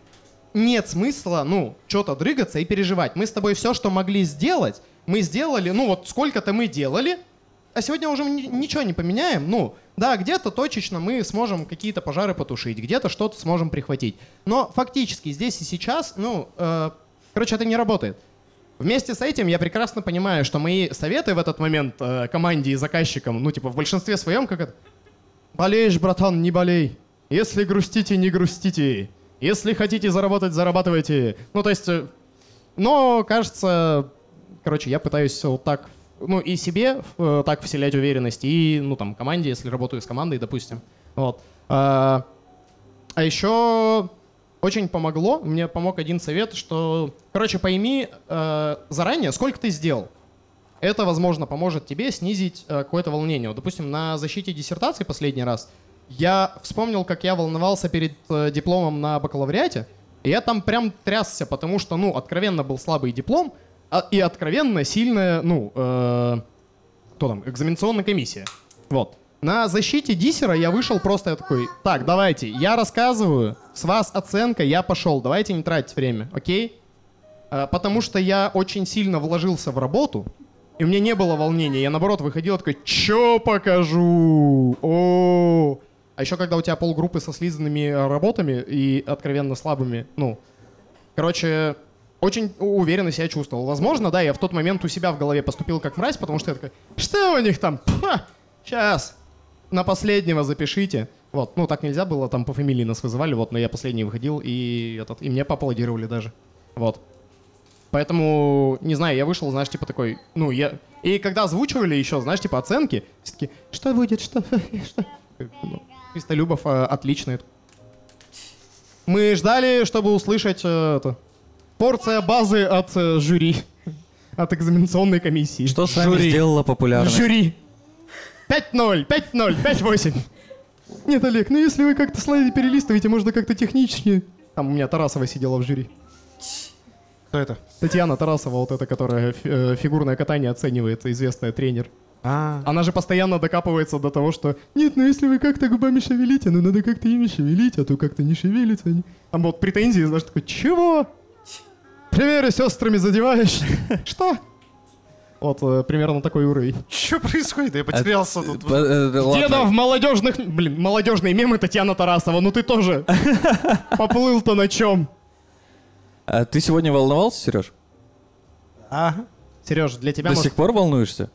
нет смысла, ну, что-то дрыгаться и переживать. Мы с тобой все, что могли сделать, мы сделали, ну, вот сколько-то мы делали, а сегодня уже ни- ничего не поменяем. Ну, да, где-то точечно мы сможем какие-то пожары потушить, где-то что-то сможем прихватить. Но фактически здесь и сейчас, ну, э, короче, это не работает. Вместе с этим я прекрасно понимаю, что мои советы в этот момент э, команде и заказчикам, ну, типа, в большинстве своем, как это... Болеешь, братан, не болей. Если грустите, не грустите. Если хотите заработать, зарабатывайте. Ну, то есть... э, но, кажется, короче, я пытаюсь вот так, ну, и себе э, так вселять уверенность, и, ну, там, команде, если работаю с командой, допустим. Вот. А, а еще очень помогло, мне помог один совет, что, короче, пойми э, заранее, сколько ты сделал. Это, возможно, поможет тебе снизить э, какое-то волнение. Вот, допустим, на защите диссертации последний раз я вспомнил, как я волновался перед э, дипломом на бакалавриате, и я там прям трясся, потому что, ну, откровенно был слабый диплом, и откровенно сильная, ну, э, кто там, экзаменационная комиссия. Вот. На защите диссера я вышел просто я такой, так, давайте, я рассказываю, с вас оценка, я пошел, давайте не тратить время, окей? Э, Потому что я очень сильно вложился в работу, и у меня не было волнения. Я, наоборот, выходил такой, чё покажу? О, А еще, когда у тебя полгруппы со слизанными работами и откровенно слабыми, ну, короче, очень уверенно себя чувствовал. Возможно, да, я в тот момент у себя в голове поступил как мразь, потому что я такой, что у них там? Сейчас. На последнего запишите. Вот, ну так нельзя было, там по фамилии нас вызывали, вот, но я последний выходил, и, этот, и мне поаплодировали даже. Вот. Поэтому, не знаю, я вышел, знаешь, типа такой, ну, я... И когда озвучивали еще, знаешь, типа оценки, все таки что будет, что, что? Ну, Христолюбов э, отличный. Мы ждали, чтобы услышать э, это, порция базы от э, жюри, от экзаменационной комиссии.
Что с вами
Жюри.
сделало популярность?
Жюри. 5-0, 5-0, 5-8. Нет, Олег, ну если вы как-то слайды перелистываете, можно как-то технически... Там у меня Тарасова сидела в жюри.
Кто это?
Татьяна Тарасова, вот эта, которая фи- э, фигурное катание оценивает, известная тренер.
А,
Она же постоянно докапывается до того, что нет, ну если вы как-то губами шевелите, ну надо как-то ими шевелить, а то как-то не шевелится. они». Там вот претензии, знаешь, такой, чего? Примеры сестрами задеваешь? Что? Вот э, примерно такой уровень.
что происходит? Я потерялся тут.
П- э, ладно.
Деда в молодежных... Блин, молодежные мемы Татьяна Тарасова, ну ты тоже поплыл-то на чем?
А ты сегодня волновался, Сереж?
Ага.
Сереж, для тебя
До
может...
сих пор волнуешься?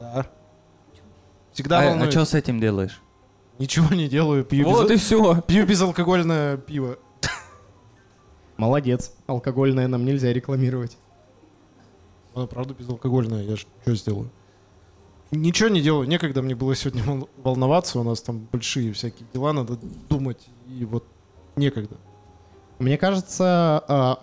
Да. Всегда
а,
волнуюсь.
что с этим делаешь?
Ничего не делаю, пью,
Вот и
без...
все.
пью безалкогольное пиво.
Молодец. Алкогольное нам нельзя рекламировать.
Оно правда безалкогольное, я ж что сделаю? Ничего не делаю, некогда мне было сегодня вол- волноваться, у нас там большие всякие дела, надо думать, и вот некогда.
Мне кажется, а,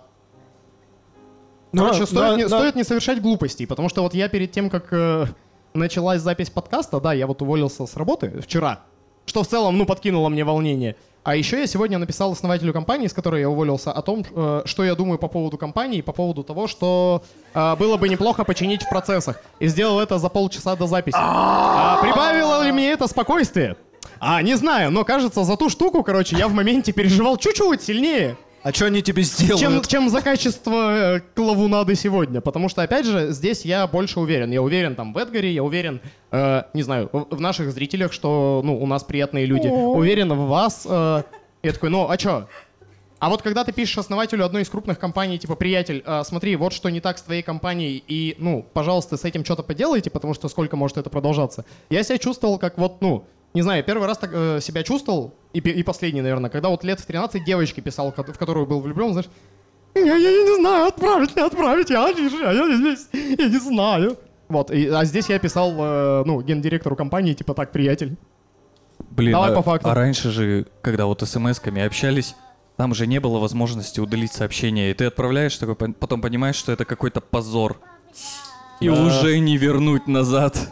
Ну,
Короче, стоит, не,
на-
стоит не совершать глупостей, потому что вот я перед тем, как э, началась запись подкаста, да, я вот уволился с работы вчера. что в целом, ну, подкинуло мне волнение. А еще я сегодня написал основателю компании, с которой я уволился, о том, э, что я думаю по поводу компании, по поводу того, что э, было бы неплохо починить в процессах. И сделал это за полчаса до записи. А прибавило ли мне это спокойствие? А, не знаю, но кажется, за ту штуку, короче, я в моменте переживал чуть-чуть сильнее,
А что они тебе сделают?
чем, чем за качество э, клавунады сегодня. Потому что, опять же, здесь я больше уверен. Я уверен там в Эдгаре, я уверен, э, не знаю, в, в наших зрителях, что ну, у нас приятные люди. Уверен в вас. Э, я такой, ну, а чё? А вот когда ты пишешь основателю одной из крупных компаний, типа, приятель, э, смотри, вот что не так с твоей компанией, и, ну, пожалуйста, с этим что-то поделайте, потому что сколько может это продолжаться. Я себя чувствовал как вот, ну, не знаю, первый раз так э, себя чувствовал, и, и последний, наверное, когда вот лет в 13 девочке писал, в которую был влюблен, знаешь, я, я, я не знаю, отправить, не отправить, я, я, я, здесь, я не знаю. Вот, и- а здесь я писал, э, ну, гендиректору компании, типа, так, приятель.
Блин,
Давай
а,
по факту.
а раньше же, когда вот смс-ками общались, там же не было возможности удалить сообщение, и ты отправляешь такой, потом понимаешь, что это какой-то позор. И
Да.
уже не вернуть назад.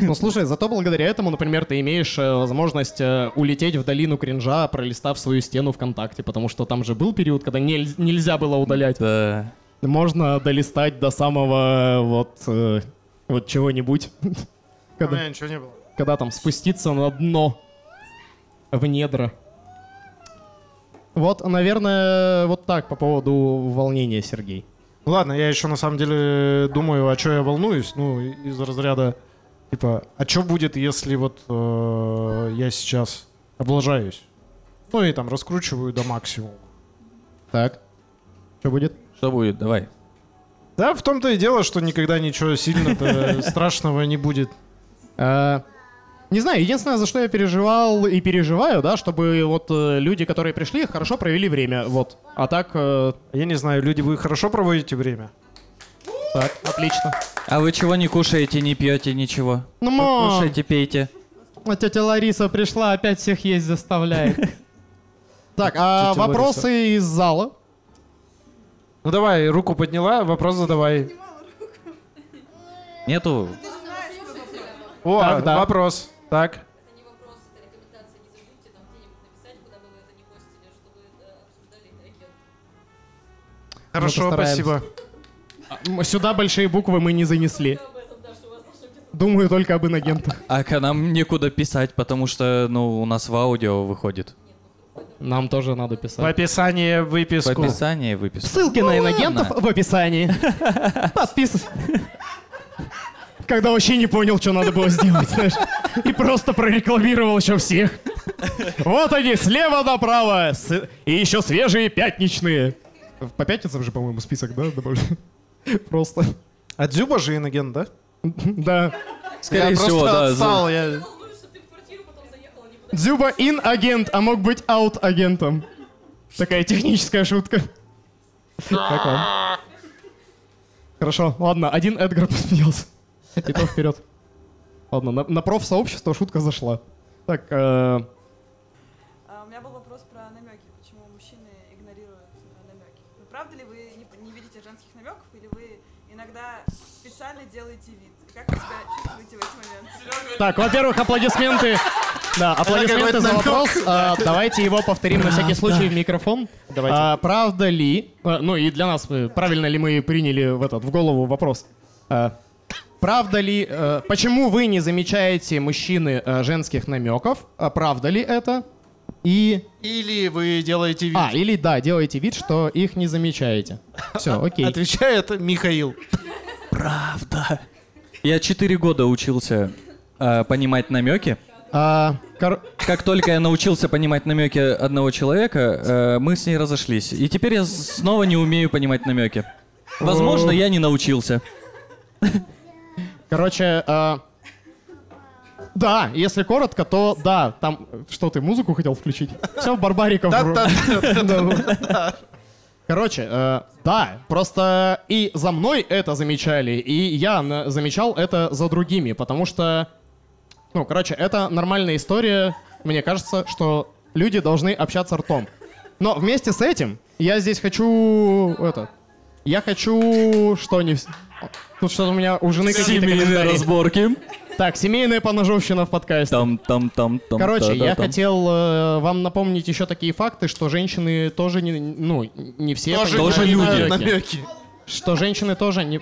Ну, слушай, зато благодаря этому, например, ты имеешь э, возможность э, улететь в долину кринжа, пролистав свою стену ВКонтакте, потому что там же был период, когда нель- нельзя было удалять.
Да.
Можно долистать до самого вот, э, вот чего-нибудь.
У
Когда,
меня ничего не было.
когда там спуститься на дно, в недра. Вот, наверное, вот так по поводу волнения, Сергей.
Ну ладно, я еще на самом деле думаю, а что я волнуюсь, ну, из разряда, типа, а что будет, если вот э, я сейчас облажаюсь? Ну и там раскручиваю до максимума.
Так. Что будет?
Что будет? Давай.
Да, в том-то и дело, что никогда ничего сильно страшного не будет.
Э, Не знаю, единственное, за что я переживал и переживаю, да, чтобы вот э, люди, которые пришли, хорошо провели время, вот. А так, э,
Я не знаю, люди, вы хорошо проводите время?
Так, отлично.
А вы чего не кушаете, не пьете, ничего?
Ну, мам,
Кушайте, пейте.
а тетя Лариса пришла, опять всех есть заставляет. Так, а
Тетя
вопросы из зала?
Ну давай, руку подняла, вопрос задавай.
Нету?
О,
Так, да.
вопрос. Так.
Это не вопрос, это рекомендация. Не забудьте там где-нибудь написать, куда бы вы это не постили, чтобы это обсуждали это агент.
Хорошо,
постараемся.
спасибо.
М, Сюда большие буквы мы не занесли. Думаю только об инагентах.
А к нам некуда писать, потому что, ну, у нас в аудио выходит.
Нам тоже надо
В
писать.
описании
В
выписку.
описании выписку.
Ссылки на инагентов
ладно.
в описании. Подписывайся. Когда вообще не понял, что надо было сделать, знаешь. И просто прорекламировал еще всех. Вот они, слева направо. с- И еще свежие пятничные. По пятницам же, по-моему, список, да, добавлю? Просто.
А Дзюба же иногент, да?
Да.
Скорее
я
всего,
просто
да.
отстал, я...
Дзюба ин-агент, а мог быть аут-агентом. Такая техническая шутка. Как вам? Хорошо, ладно, один Эдгар посмеялся. И то вперед. Ладно, на, на профсообщество шутка зашла. Так, э,
А, У меня был вопрос про намеки. Почему мужчины игнорируют э, намеки? Ну, правда ли вы не, не видите женских намеков, или вы иногда специально делаете вид? Как вы себя чувствуете в эти моменты?
Так, во-первых, аплодисменты. Да, аплодисменты за вопрос. А, давайте его повторим на всякий случай в микрофон.
Давайте.
А, правда ли, а, ну и для нас, э, правильно ли мы приняли в этот в голову вопрос? А, правда ли, э, почему вы не замечаете мужчины э, женских намеков? А, правда ли это? И
Или вы делаете вид.
а или да, делаете вид, что их не замечаете. Все, окей.
Отвечает Михаил.
Правда. Я четыре года учился э, понимать намеки.
А, кор-
Как только я научился понимать намеки одного человека, э, мы с ней разошлись. И теперь я снова не умею понимать намеки. Возможно, я не научился.
Короче, а, да, если коротко, то да, там что ты музыку хотел включить? Все, барбариков. Да. Короче, э, да, просто и за мной это замечали, и я замечал это за другими, потому что, ну, короче, это нормальная история. Мне кажется, что люди должны общаться ртом. Но вместе с этим я здесь хочу это Я хочу... Что не... вс- Тут что-то у меня у жены какие-то комментарии.
разборки.
Так, семейная поножовщина в подкасте.
Там, там, там, там.
Короче, я
та-да-там.
хотел э, вам напомнить еще такие факты, что женщины тоже не, ну, не все
Тоже,
тоже люди.
намеки. Что женщины тоже не...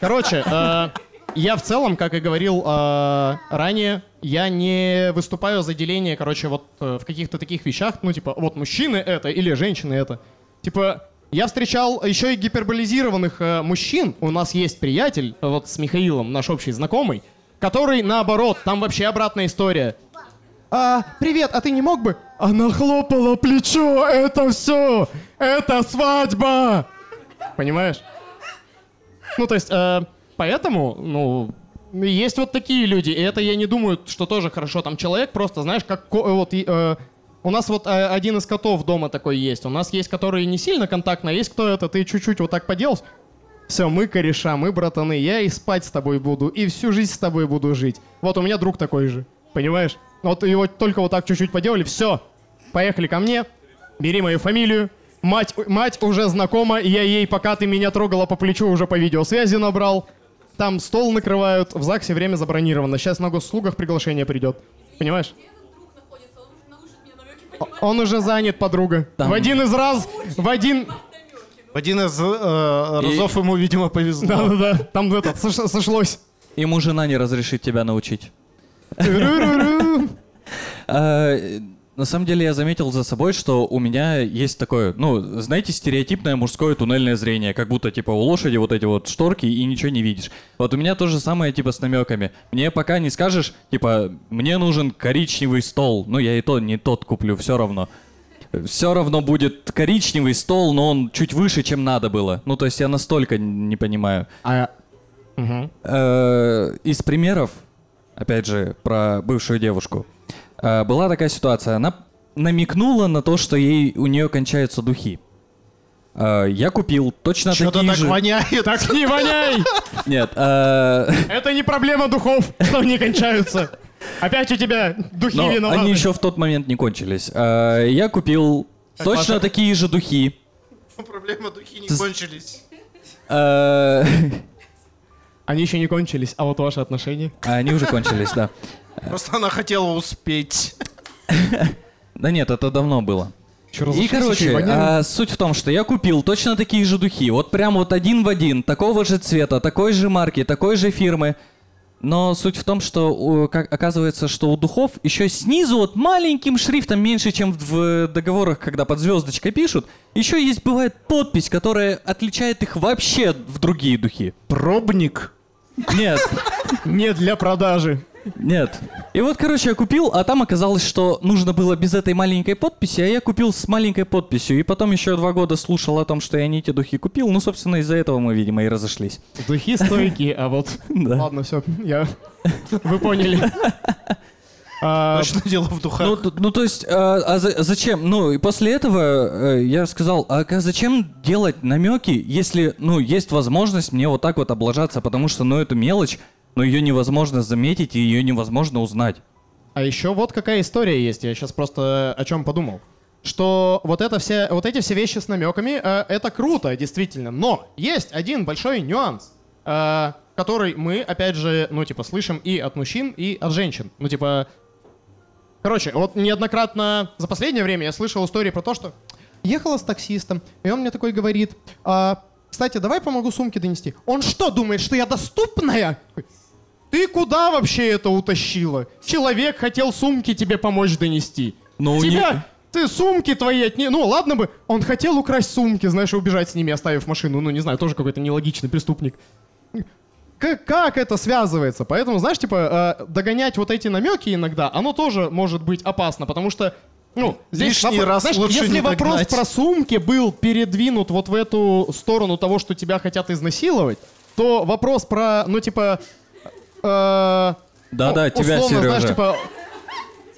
Короче, э, я в целом, как и говорил э, ранее, я не выступаю за деление, короче, вот э, в каких-то таких вещах, ну, типа, вот мужчины это или женщины это. Типа, я встречал еще и гиперболизированных э, мужчин. У нас есть приятель, вот с Михаилом, наш общий знакомый, который, наоборот, там вообще обратная история. А, привет, а ты не мог бы? Она хлопала плечо, это все, это свадьба! Понимаешь? Ну, то есть, поэтому, ну, есть вот такие люди, и это я не думаю, что тоже хорошо. Там человек просто, знаешь, как ко- вот э, у нас вот э, один из котов дома такой есть. У нас есть, которые не сильно контактно, а есть кто это, ты чуть-чуть вот так поделал. Все, мы кореша, мы братаны, я и спать с тобой буду, и всю жизнь с тобой буду жить. Вот у меня друг такой же, понимаешь? Вот его только вот так чуть-чуть поделали, все, поехали ко мне, бери мою фамилию, мать, мать уже знакома, я ей, пока ты меня трогала по плечу, уже по видеосвязи набрал. Там стол накрывают, в ЗАГСе время забронировано, сейчас на госуслугах приглашение придет, понимаешь?
Друг находится, он уже научит меня намеки
О-
понимать.
Он уже занят, подруга.
Там-
В один из раз, в один...
В один из э, разов ему, видимо, повезло.
Да-да-да, там этот, сош- сошлось.
Ему жена не разрешит тебя научить. На самом деле я заметил за собой, что у меня есть такое, ну, знаете, стереотипное мужское туннельное зрение, как будто типа у лошади вот эти вот шторки и ничего не видишь. Вот у меня то же самое типа с намеками. Мне пока не скажешь, типа, мне нужен коричневый стол, ну я и то не тот куплю, все равно. Все равно будет коричневый стол, но он чуть выше, чем надо было. Ну, то есть я настолько не понимаю.
А...
Э, из примеров, опять же, про бывшую девушку. Э, Была такая ситуация. Она намекнула на то, что ей у нее кончаются духи. Э, Я купил точно
Что-то
такие
так
же.
воняет.
Так не воняй!
Нет. э,
Это не проблема духов, что они кончаются. Опять у тебя духи
Но
виноваты.
они еще в тот момент не кончились. Э, Я купил точно такие же духи.
Проблема духи не кончились.
Э,
Они еще не кончились, а вот ваши отношения?
Они уже кончились, да.
Просто она хотела успеть.
Да нет, это давно было. И, короче, а, суть в том, что я купил точно такие же духи, вот прям вот один в один, такого же цвета, такой же марки, такой же фирмы. Но суть в том, что как, оказывается, что у духов еще снизу вот маленьким шрифтом, меньше, чем в, в договорах, когда под звездочкой пишут, еще есть, бывает, подпись, которая отличает их вообще в другие духи.
Пробник.
Нет,
Не для продажи.
Нет. И вот, короче, я купил, а там оказалось, что нужно было без этой маленькой подписи, а я купил с маленькой подписью. И потом еще два года слушал о том, что я не те духи купил. Ну, собственно, из-за этого мы, видимо, и разошлись.
Духи стойкие, а вот...
Да.
Ладно, все, я... Вы поняли. А,
Точно дело в духах.
Ну, ну, то есть, а, а за- зачем? Ну, и после этого э, я сказал, а ка- зачем делать намеки, если, ну, есть возможность мне вот так вот облажаться, потому что, ну, это мелочь, но ее невозможно заметить и ее невозможно узнать.
А еще вот какая история есть, я сейчас просто о чем подумал. Что вот, это все, вот эти все вещи с намеками, э, это круто, действительно. Но есть один большой нюанс, э, который мы, опять же, ну, типа, слышим и от мужчин, и от женщин. Ну, типа... Короче, вот неоднократно за последнее время я слышал истории про то, что ехала с таксистом, и он мне такой говорит, «А, кстати, давай помогу сумки донести. Он что, думает, что я доступная? Ты куда вообще это утащила? Человек хотел сумки тебе помочь донести.
У
Тебя,
них-
ты сумки твои отне... Ну, ладно бы, он хотел украсть сумки, знаешь, и убежать с ними, оставив машину. Ну, не знаю, тоже какой-то нелогичный преступник. Как, как это связывается? Поэтому, знаешь, типа, э, догонять вот эти намеки иногда, оно тоже может быть опасно, потому что, ну, здесь
Лишний
вопро-
раз
знаешь,
лучше
если
не
вопрос
догнать.
про сумки был передвинут вот в эту сторону того, что тебя хотят изнасиловать, то вопрос про, ну, типа... э,
Да-да,
ну,
тебя,
условно, знаешь,
Сережа.
типа,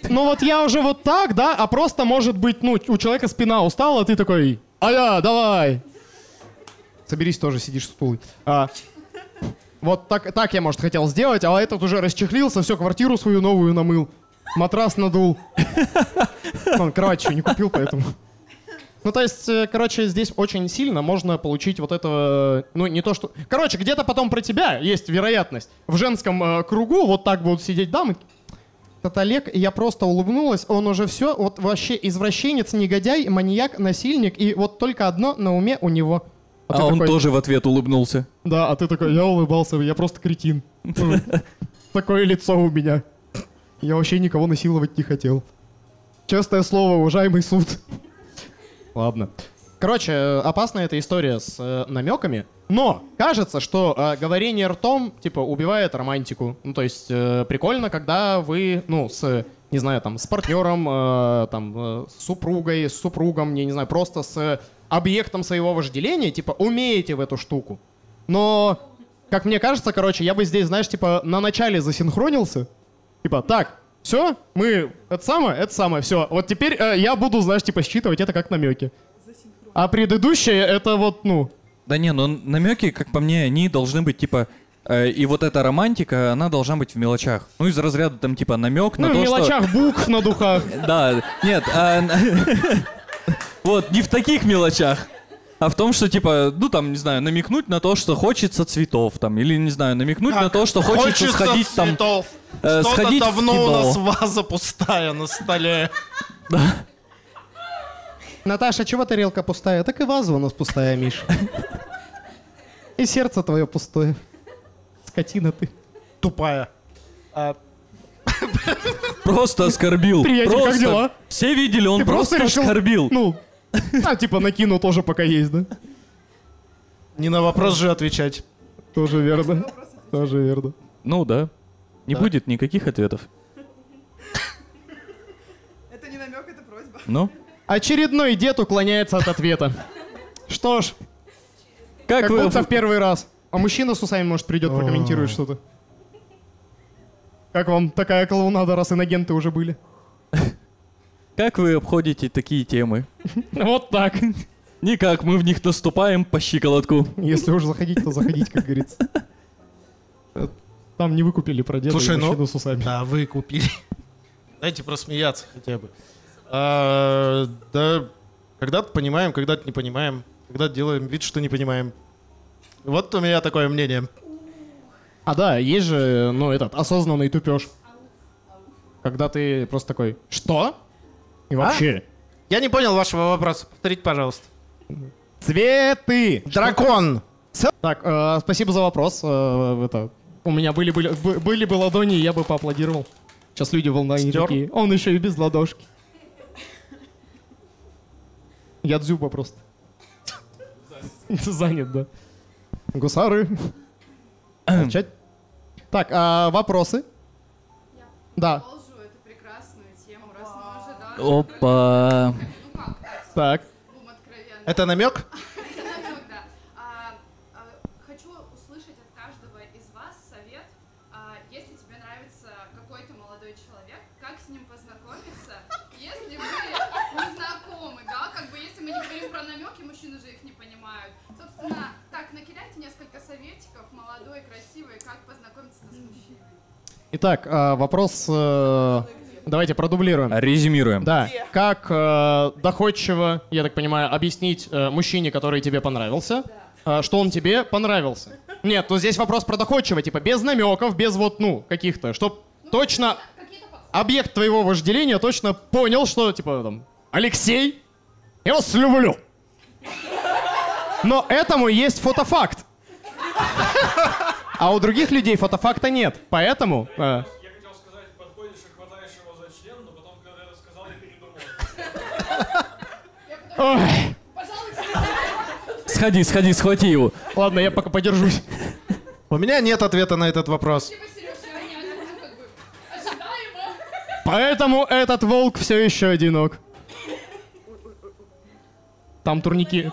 ну вот я уже вот так, да, а просто может быть, ну, у человека спина устала, а ты такой, а я, давай. Соберись тоже, сидишь стулой. А, вот так, так я, может, хотел сделать, а этот уже расчехлился, все, квартиру свою новую намыл, матрас надул. Он кровать еще не купил, поэтому. Ну, то есть, э, короче, здесь очень сильно можно получить вот это, ну, не то что... Короче, где-то потом про тебя есть вероятность. В женском э, кругу вот так будут сидеть дамы. Этот Олег, я просто улыбнулась, он уже все, вот вообще извращенец, негодяй, маньяк, насильник, и вот только одно на уме у него.
А
ты
он
такой,
тоже в ответ улыбнулся.
Да, а ты такой, я улыбался, я просто кретин. Такое лицо у меня. Я вообще никого насиловать не хотел. Честное слово, уважаемый суд. Ладно. Короче, э, опасная эта история с э, намеками. Но кажется, что э, говорение ртом, типа, убивает романтику. Ну, то есть, э, прикольно, когда вы, ну, с, не знаю, там, с партнером, э, там, э, с супругой, с супругом, я не знаю, просто с объектом своего вожделения, типа, умеете в эту штуку. Но, как мне кажется, короче, я бы здесь, знаешь, типа, на начале засинхронился. Типа, так, все, мы, это самое, это самое, все. Вот теперь э, я буду, знаешь, типа, считывать это как намеки. А предыдущее, это вот, ну,
Да не, ну намеки, как по мне, они должны быть типа... э, и вот эта романтика, она должна быть в мелочах. Ну, из разряда там типа намек на
ну, в
то,
мелочах букв на духах.
что... Да, нет, а... Вот, не в таких мелочах. А в том, что, типа, ну, там, не знаю, намекнуть на то, что хочется цветов, там, или, не знаю, намекнуть на то, что хочется, сходить там...
цветов.
э,
Что-то
сходить в
давно
кино.
у нас ваза пустая на столе.
Наташа, чего тарелка пустая? Так и ваза у нас пустая, Миш. И сердце твое пустое. Скотина ты.
Тупая. А,
Просто оскорбил.
Приятель, как
Просто.
дела?
Все видели, он
Ты
просто,
решил,
оскорбил.
Ну, а типа накину тоже пока есть, да?
не на вопрос же отвечать.
Тоже верно. Тоже верно.
Ну да. Не
Да.
будет никаких ответов.
Это не намек, это просьба.
Ну?
Очередной дед уклоняется от ответа. Что ж,
Как,
как
вы...
будто в первый раз. А мужчина с усами, может, придет, прокомментирует что-то. Как вам такая клоунада, раз инагенты уже были?
Как вы обходите такие темы?
Вот так.
Никак, мы в них наступаем по щиколотку.
Если уж заходить, то заходить, как говорится. Э, Там не выкупили про деда
Слушай,
и
ну-
с усами.
Да, вы купили. Дайте просмеяться хотя бы. А, да, когда-то понимаем, когда-то не понимаем. Когда делаем вид, что не понимаем. Вот у меня такое мнение.
А да, есть же, ну, этот, осознанный тупеж. Когда ты просто такой, что? И вообще,
Я не понял вашего вопроса. Повторите, пожалуйста.
цветы!
Дракон!
Так, э, спасибо за вопрос. Э, это, у меня были, были, бы- были бы ладони, я бы поаплодировал. Сейчас люди волнуются такие. Он еще и без ладошки. Я дзюба просто. Занят, да. Гусары. Молчать. Так, а вопросы? Да.
Продолжу эту прекрасную тему, раз мы уже, да,
Опа.
ну как, так.
Это намек?
Это намек, да. Хочу услышать от каждого из вас совет, если тебе нравится какой-то молодой человек, как с ним познакомиться, если вы не знакомы, да, как бы если мы не говорим про намеки, мужчины же их не понимают. Собственно, так, накидайте несколько советиков, молодой, красивый, как познакомиться с мужчиной.
Итак, а, вопрос... Давайте продублируем.
Резюмируем.
Да, как э, доходчиво, я так понимаю, объяснить э, мужчине, который тебе понравился, э, что он тебе понравился. Нет, то здесь вопрос про доходчиво, типа без намеков, без вот, ну, каких-то, чтоб точно
Какие-то подходы.
объект твоего вожделения точно понял, что, типа, там, Алексей, я вас люблю. Но этому есть фотофакт. А у других людей фотофакта нет, поэтому... э,
Я хотел сказать, подходишь и хватаешь его за член, но потом, когда я рассказал, я передумал.
Ой,
Сходи, сходи, схвати его.
ладно, я пока подержусь.
У меня нет ответа на этот вопрос.
Сережа, понятно, как бы, ожидаемо.
Поэтому этот волк все еще одинок. Там турники.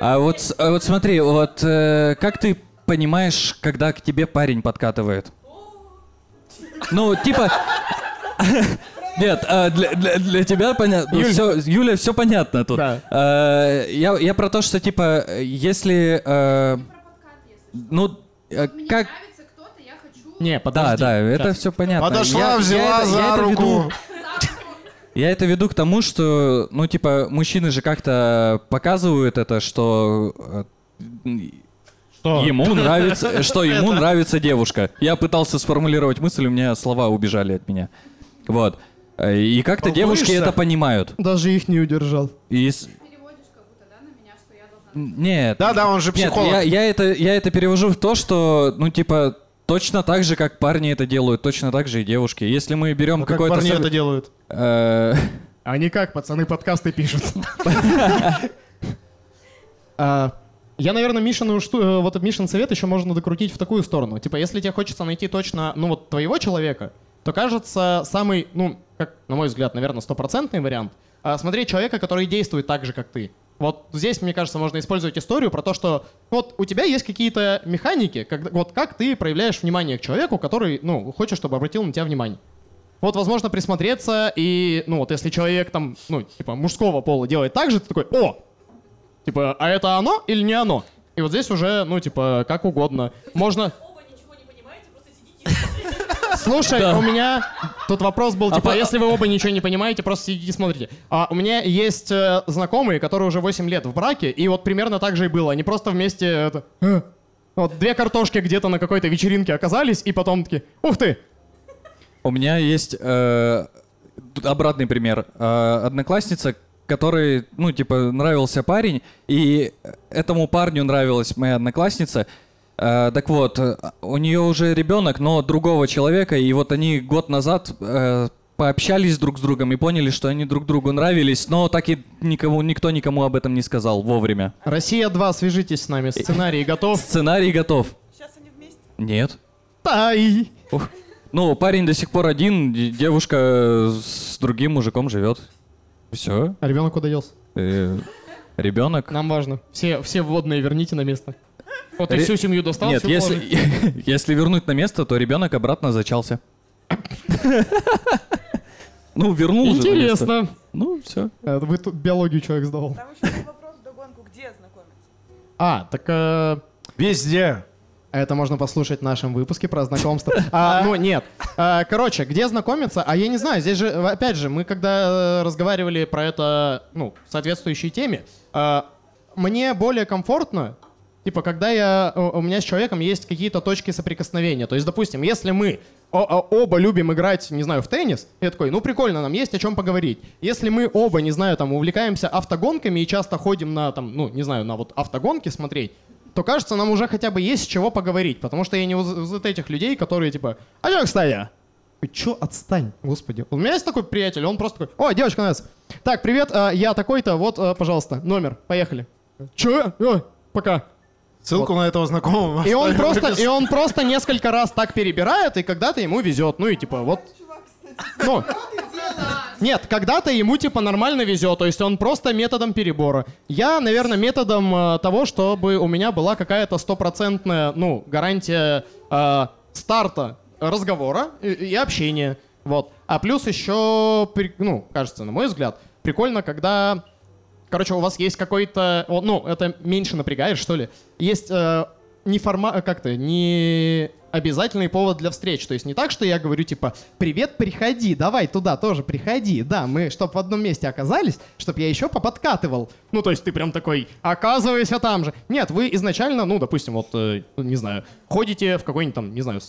А вот, а вот смотри, вот э, как ты понимаешь, когда к тебе парень подкатывает? Ну, типа... Нет, а, для, для- для тебя понятно.
Юль.
Всё, Юля, все понятно тут.
Да.
Э, я, я про то, что типа, если...
что.
ну,
Мне
как...
нравится кто-то, я хочу...
Не,
Да,
подожди.
да, это
Сейчас.
все понятно.
Подошла,
Я- я
взяла
это- я
за
это веду-
руку.
Я это веду к тому, что, ну, типа, мужчины же как-то показывают это, что э,
Что?
ему нравится, что ему нравится девушка. Я пытался сформулировать мысль, у меня слова убежали от меня. Вот. Э, И как-то девушки это понимают.
Даже их не удержал.
И с-
Переводишь как будто, да, на меня, что я должна...
Нет.
Да-да, он же
Нет,
психолог.
я, я это, я это перевожу в то, что, ну, типа, точно так же, как парни это делают, точно так же и девушки. Если мы берем
как
какой-то...
парни
сов-
это делают?
э,
Они как, пацаны, подкасты пишут. А, Я, наверное, Мишину, шту- э, вот Мишин совет еще можно докрутить в такую сторону. Типа, если тебе хочется найти точно, ну вот, твоего человека, то кажется самый, ну, как, на мой взгляд, наверное, стопроцентный вариант, а, смотреть человека, который действует так же, как ты. Вот здесь, мне кажется, можно использовать историю про то, что вот у тебя есть какие-то механики, когда, вот как ты проявляешь внимание к человеку, который, ну, хочет, чтобы обратил на тебя внимание. Вот, возможно, присмотреться, и, ну, вот если человек там, ну, типа, мужского пола делает так же, ты такой, о! Типа, а это оно или не оно? И вот здесь уже, ну, типа, как угодно. Можно...
Оба ничего не понимаете, просто сидите и
Слушай, у меня тут вопрос был, типа,
по-
если вы оба ничего не понимаете, просто сидите и смотрите. А у меня есть э, знакомые, которые уже 8 лет в браке, и вот примерно так же и было. Они просто вместе, это, «Э». вот две картошки где-то на какой-то вечеринке оказались, и потом такие, ух ты,
У меня есть э, обратный пример. Э, одноклассница, которой, ну, типа, нравился парень, и этому парню нравилась моя одноклассница. Э, так вот, э, у нее уже ребенок, но другого человека, и вот они год назад э, пообщались друг с другом и поняли, что они друг другу нравились, но так и никому, никто никому об этом не сказал вовремя.
Россия 2, свяжитесь с нами, сценарий готов.
Сценарий готов.
Сейчас они вместе.
Нет.
Тай!
Ух. Ну, парень до сих пор один, девушка с другим мужиком живет. Все.
А ребенок куда делся?
ребенок.
Нам важно. Все, все вводные верните на место. Вот и
Ре-
всю семью достал,
Нет, если, если вернуть на место, то ребенок обратно зачался. Ну, вернул же на место.
Интересно.
Ну, все.
Э, Вы тут биологию человек сдавал.
Там еще был вопрос вдогонку, где знакомиться?
А, так э,
Везде.
это можно послушать в нашем выпуске про знакомство. А, ну, нет. А, короче, где знакомиться? А я не знаю, здесь же, опять же, мы когда э, разговаривали про это, ну, в соответствующей теме, а, мне более комфортно, типа, когда я, у меня с человеком есть какие-то точки соприкосновения. То есть, допустим, если мы оба любим играть, не знаю, в теннис, я такой, ну, прикольно, нам есть о чем поговорить. Если мы оба, не знаю, там, увлекаемся автогонками и часто ходим на, там, ну, не знаю, на вот автогонки смотреть, то кажется, нам уже хотя бы есть с чего поговорить. Потому что я не из этих людей, которые типа, а чё, кстати? Чё, отстань, господи. У меня есть такой приятель, он просто такой, о, девочка нравится. Так, привет, а, я такой-то, вот, а, пожалуйста, номер, поехали. Чё? Пока.
Ссылку на этого знакомого.
И он просто, и он просто несколько раз так перебирает, и когда-то ему везет. Ну и типа, вот, ну, нет, когда-то ему типа нормально везет, то есть он просто методом перебора. Я, наверное, методом э, того, чтобы у меня была какая-то стопроцентная, ну, гарантия э, старта разговора и, и общения. Вот. А плюс еще, при- ну, кажется, на мой взгляд, прикольно, когда, короче, у вас есть какой-то, ну, это меньше напрягает, что ли. Есть э, не форма, э, как-то, не обязательный повод для встреч. То есть не так, что я говорю, типа, привет, приходи, давай туда тоже приходи. Да, мы, чтоб в одном месте оказались, чтоб я еще поподкатывал. Ну, то есть ты прям такой, оказывайся там же. Нет, вы изначально, ну, допустим, вот, э, не знаю, ходите в какой-нибудь там, не знаю,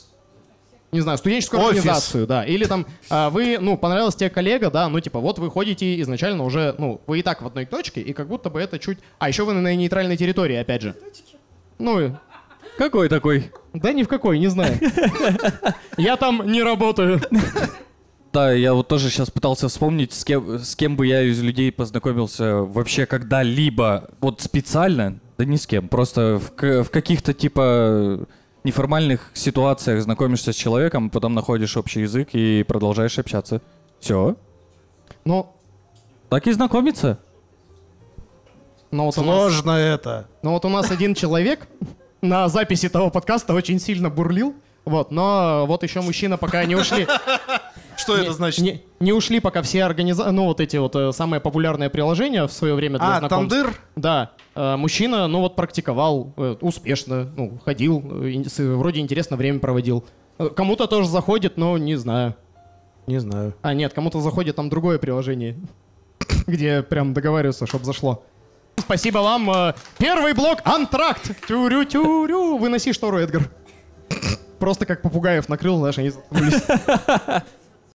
не знаю, студенческую
Офис.
организацию, да, или там а, вы, ну, понравилась тебе коллега, да, ну, типа, вот вы ходите изначально уже, ну, вы и так в одной точке, и как будто бы это чуть... А, еще вы на нейтральной территории, опять же. Ну,
Какой такой?
да ни в какой, не знаю. Я там не работаю.
Да, я вот тоже сейчас пытался вспомнить, с кем, с кем бы я из людей познакомился вообще когда-либо. Вот специально, да ни с кем. Просто в, в каких-то типа неформальных ситуациях знакомишься с человеком, потом находишь общий язык и продолжаешь общаться. Все.
Ну,
Так и знакомиться.
ну вот, у нас,
Сложно это.
ну вот у нас один человек на записи того подкаста очень сильно бурлил. Вот, но вот еще мужчина пока не ушли.
Что это
Не-
значит?
Не, не ушли пока все организации, ну вот эти вот э, самые популярные приложения в свое время для
А,
знакомств.
тандыр?
Да, Э, мужчина, ну вот практиковал э, успешно, ну ходил, э, вроде интересно время проводил. Э, Кому-то тоже заходит, но не знаю.
Не знаю.
А, нет, кому-то заходит там другое приложение, где прям договариваются, чтобы зашло. Спасибо вам. э, Первый блок «Антракт». Тюрю-тюрю. Выноси штору, Эдгар. Просто как попугаев накрыл, знаешь, они заткнулись.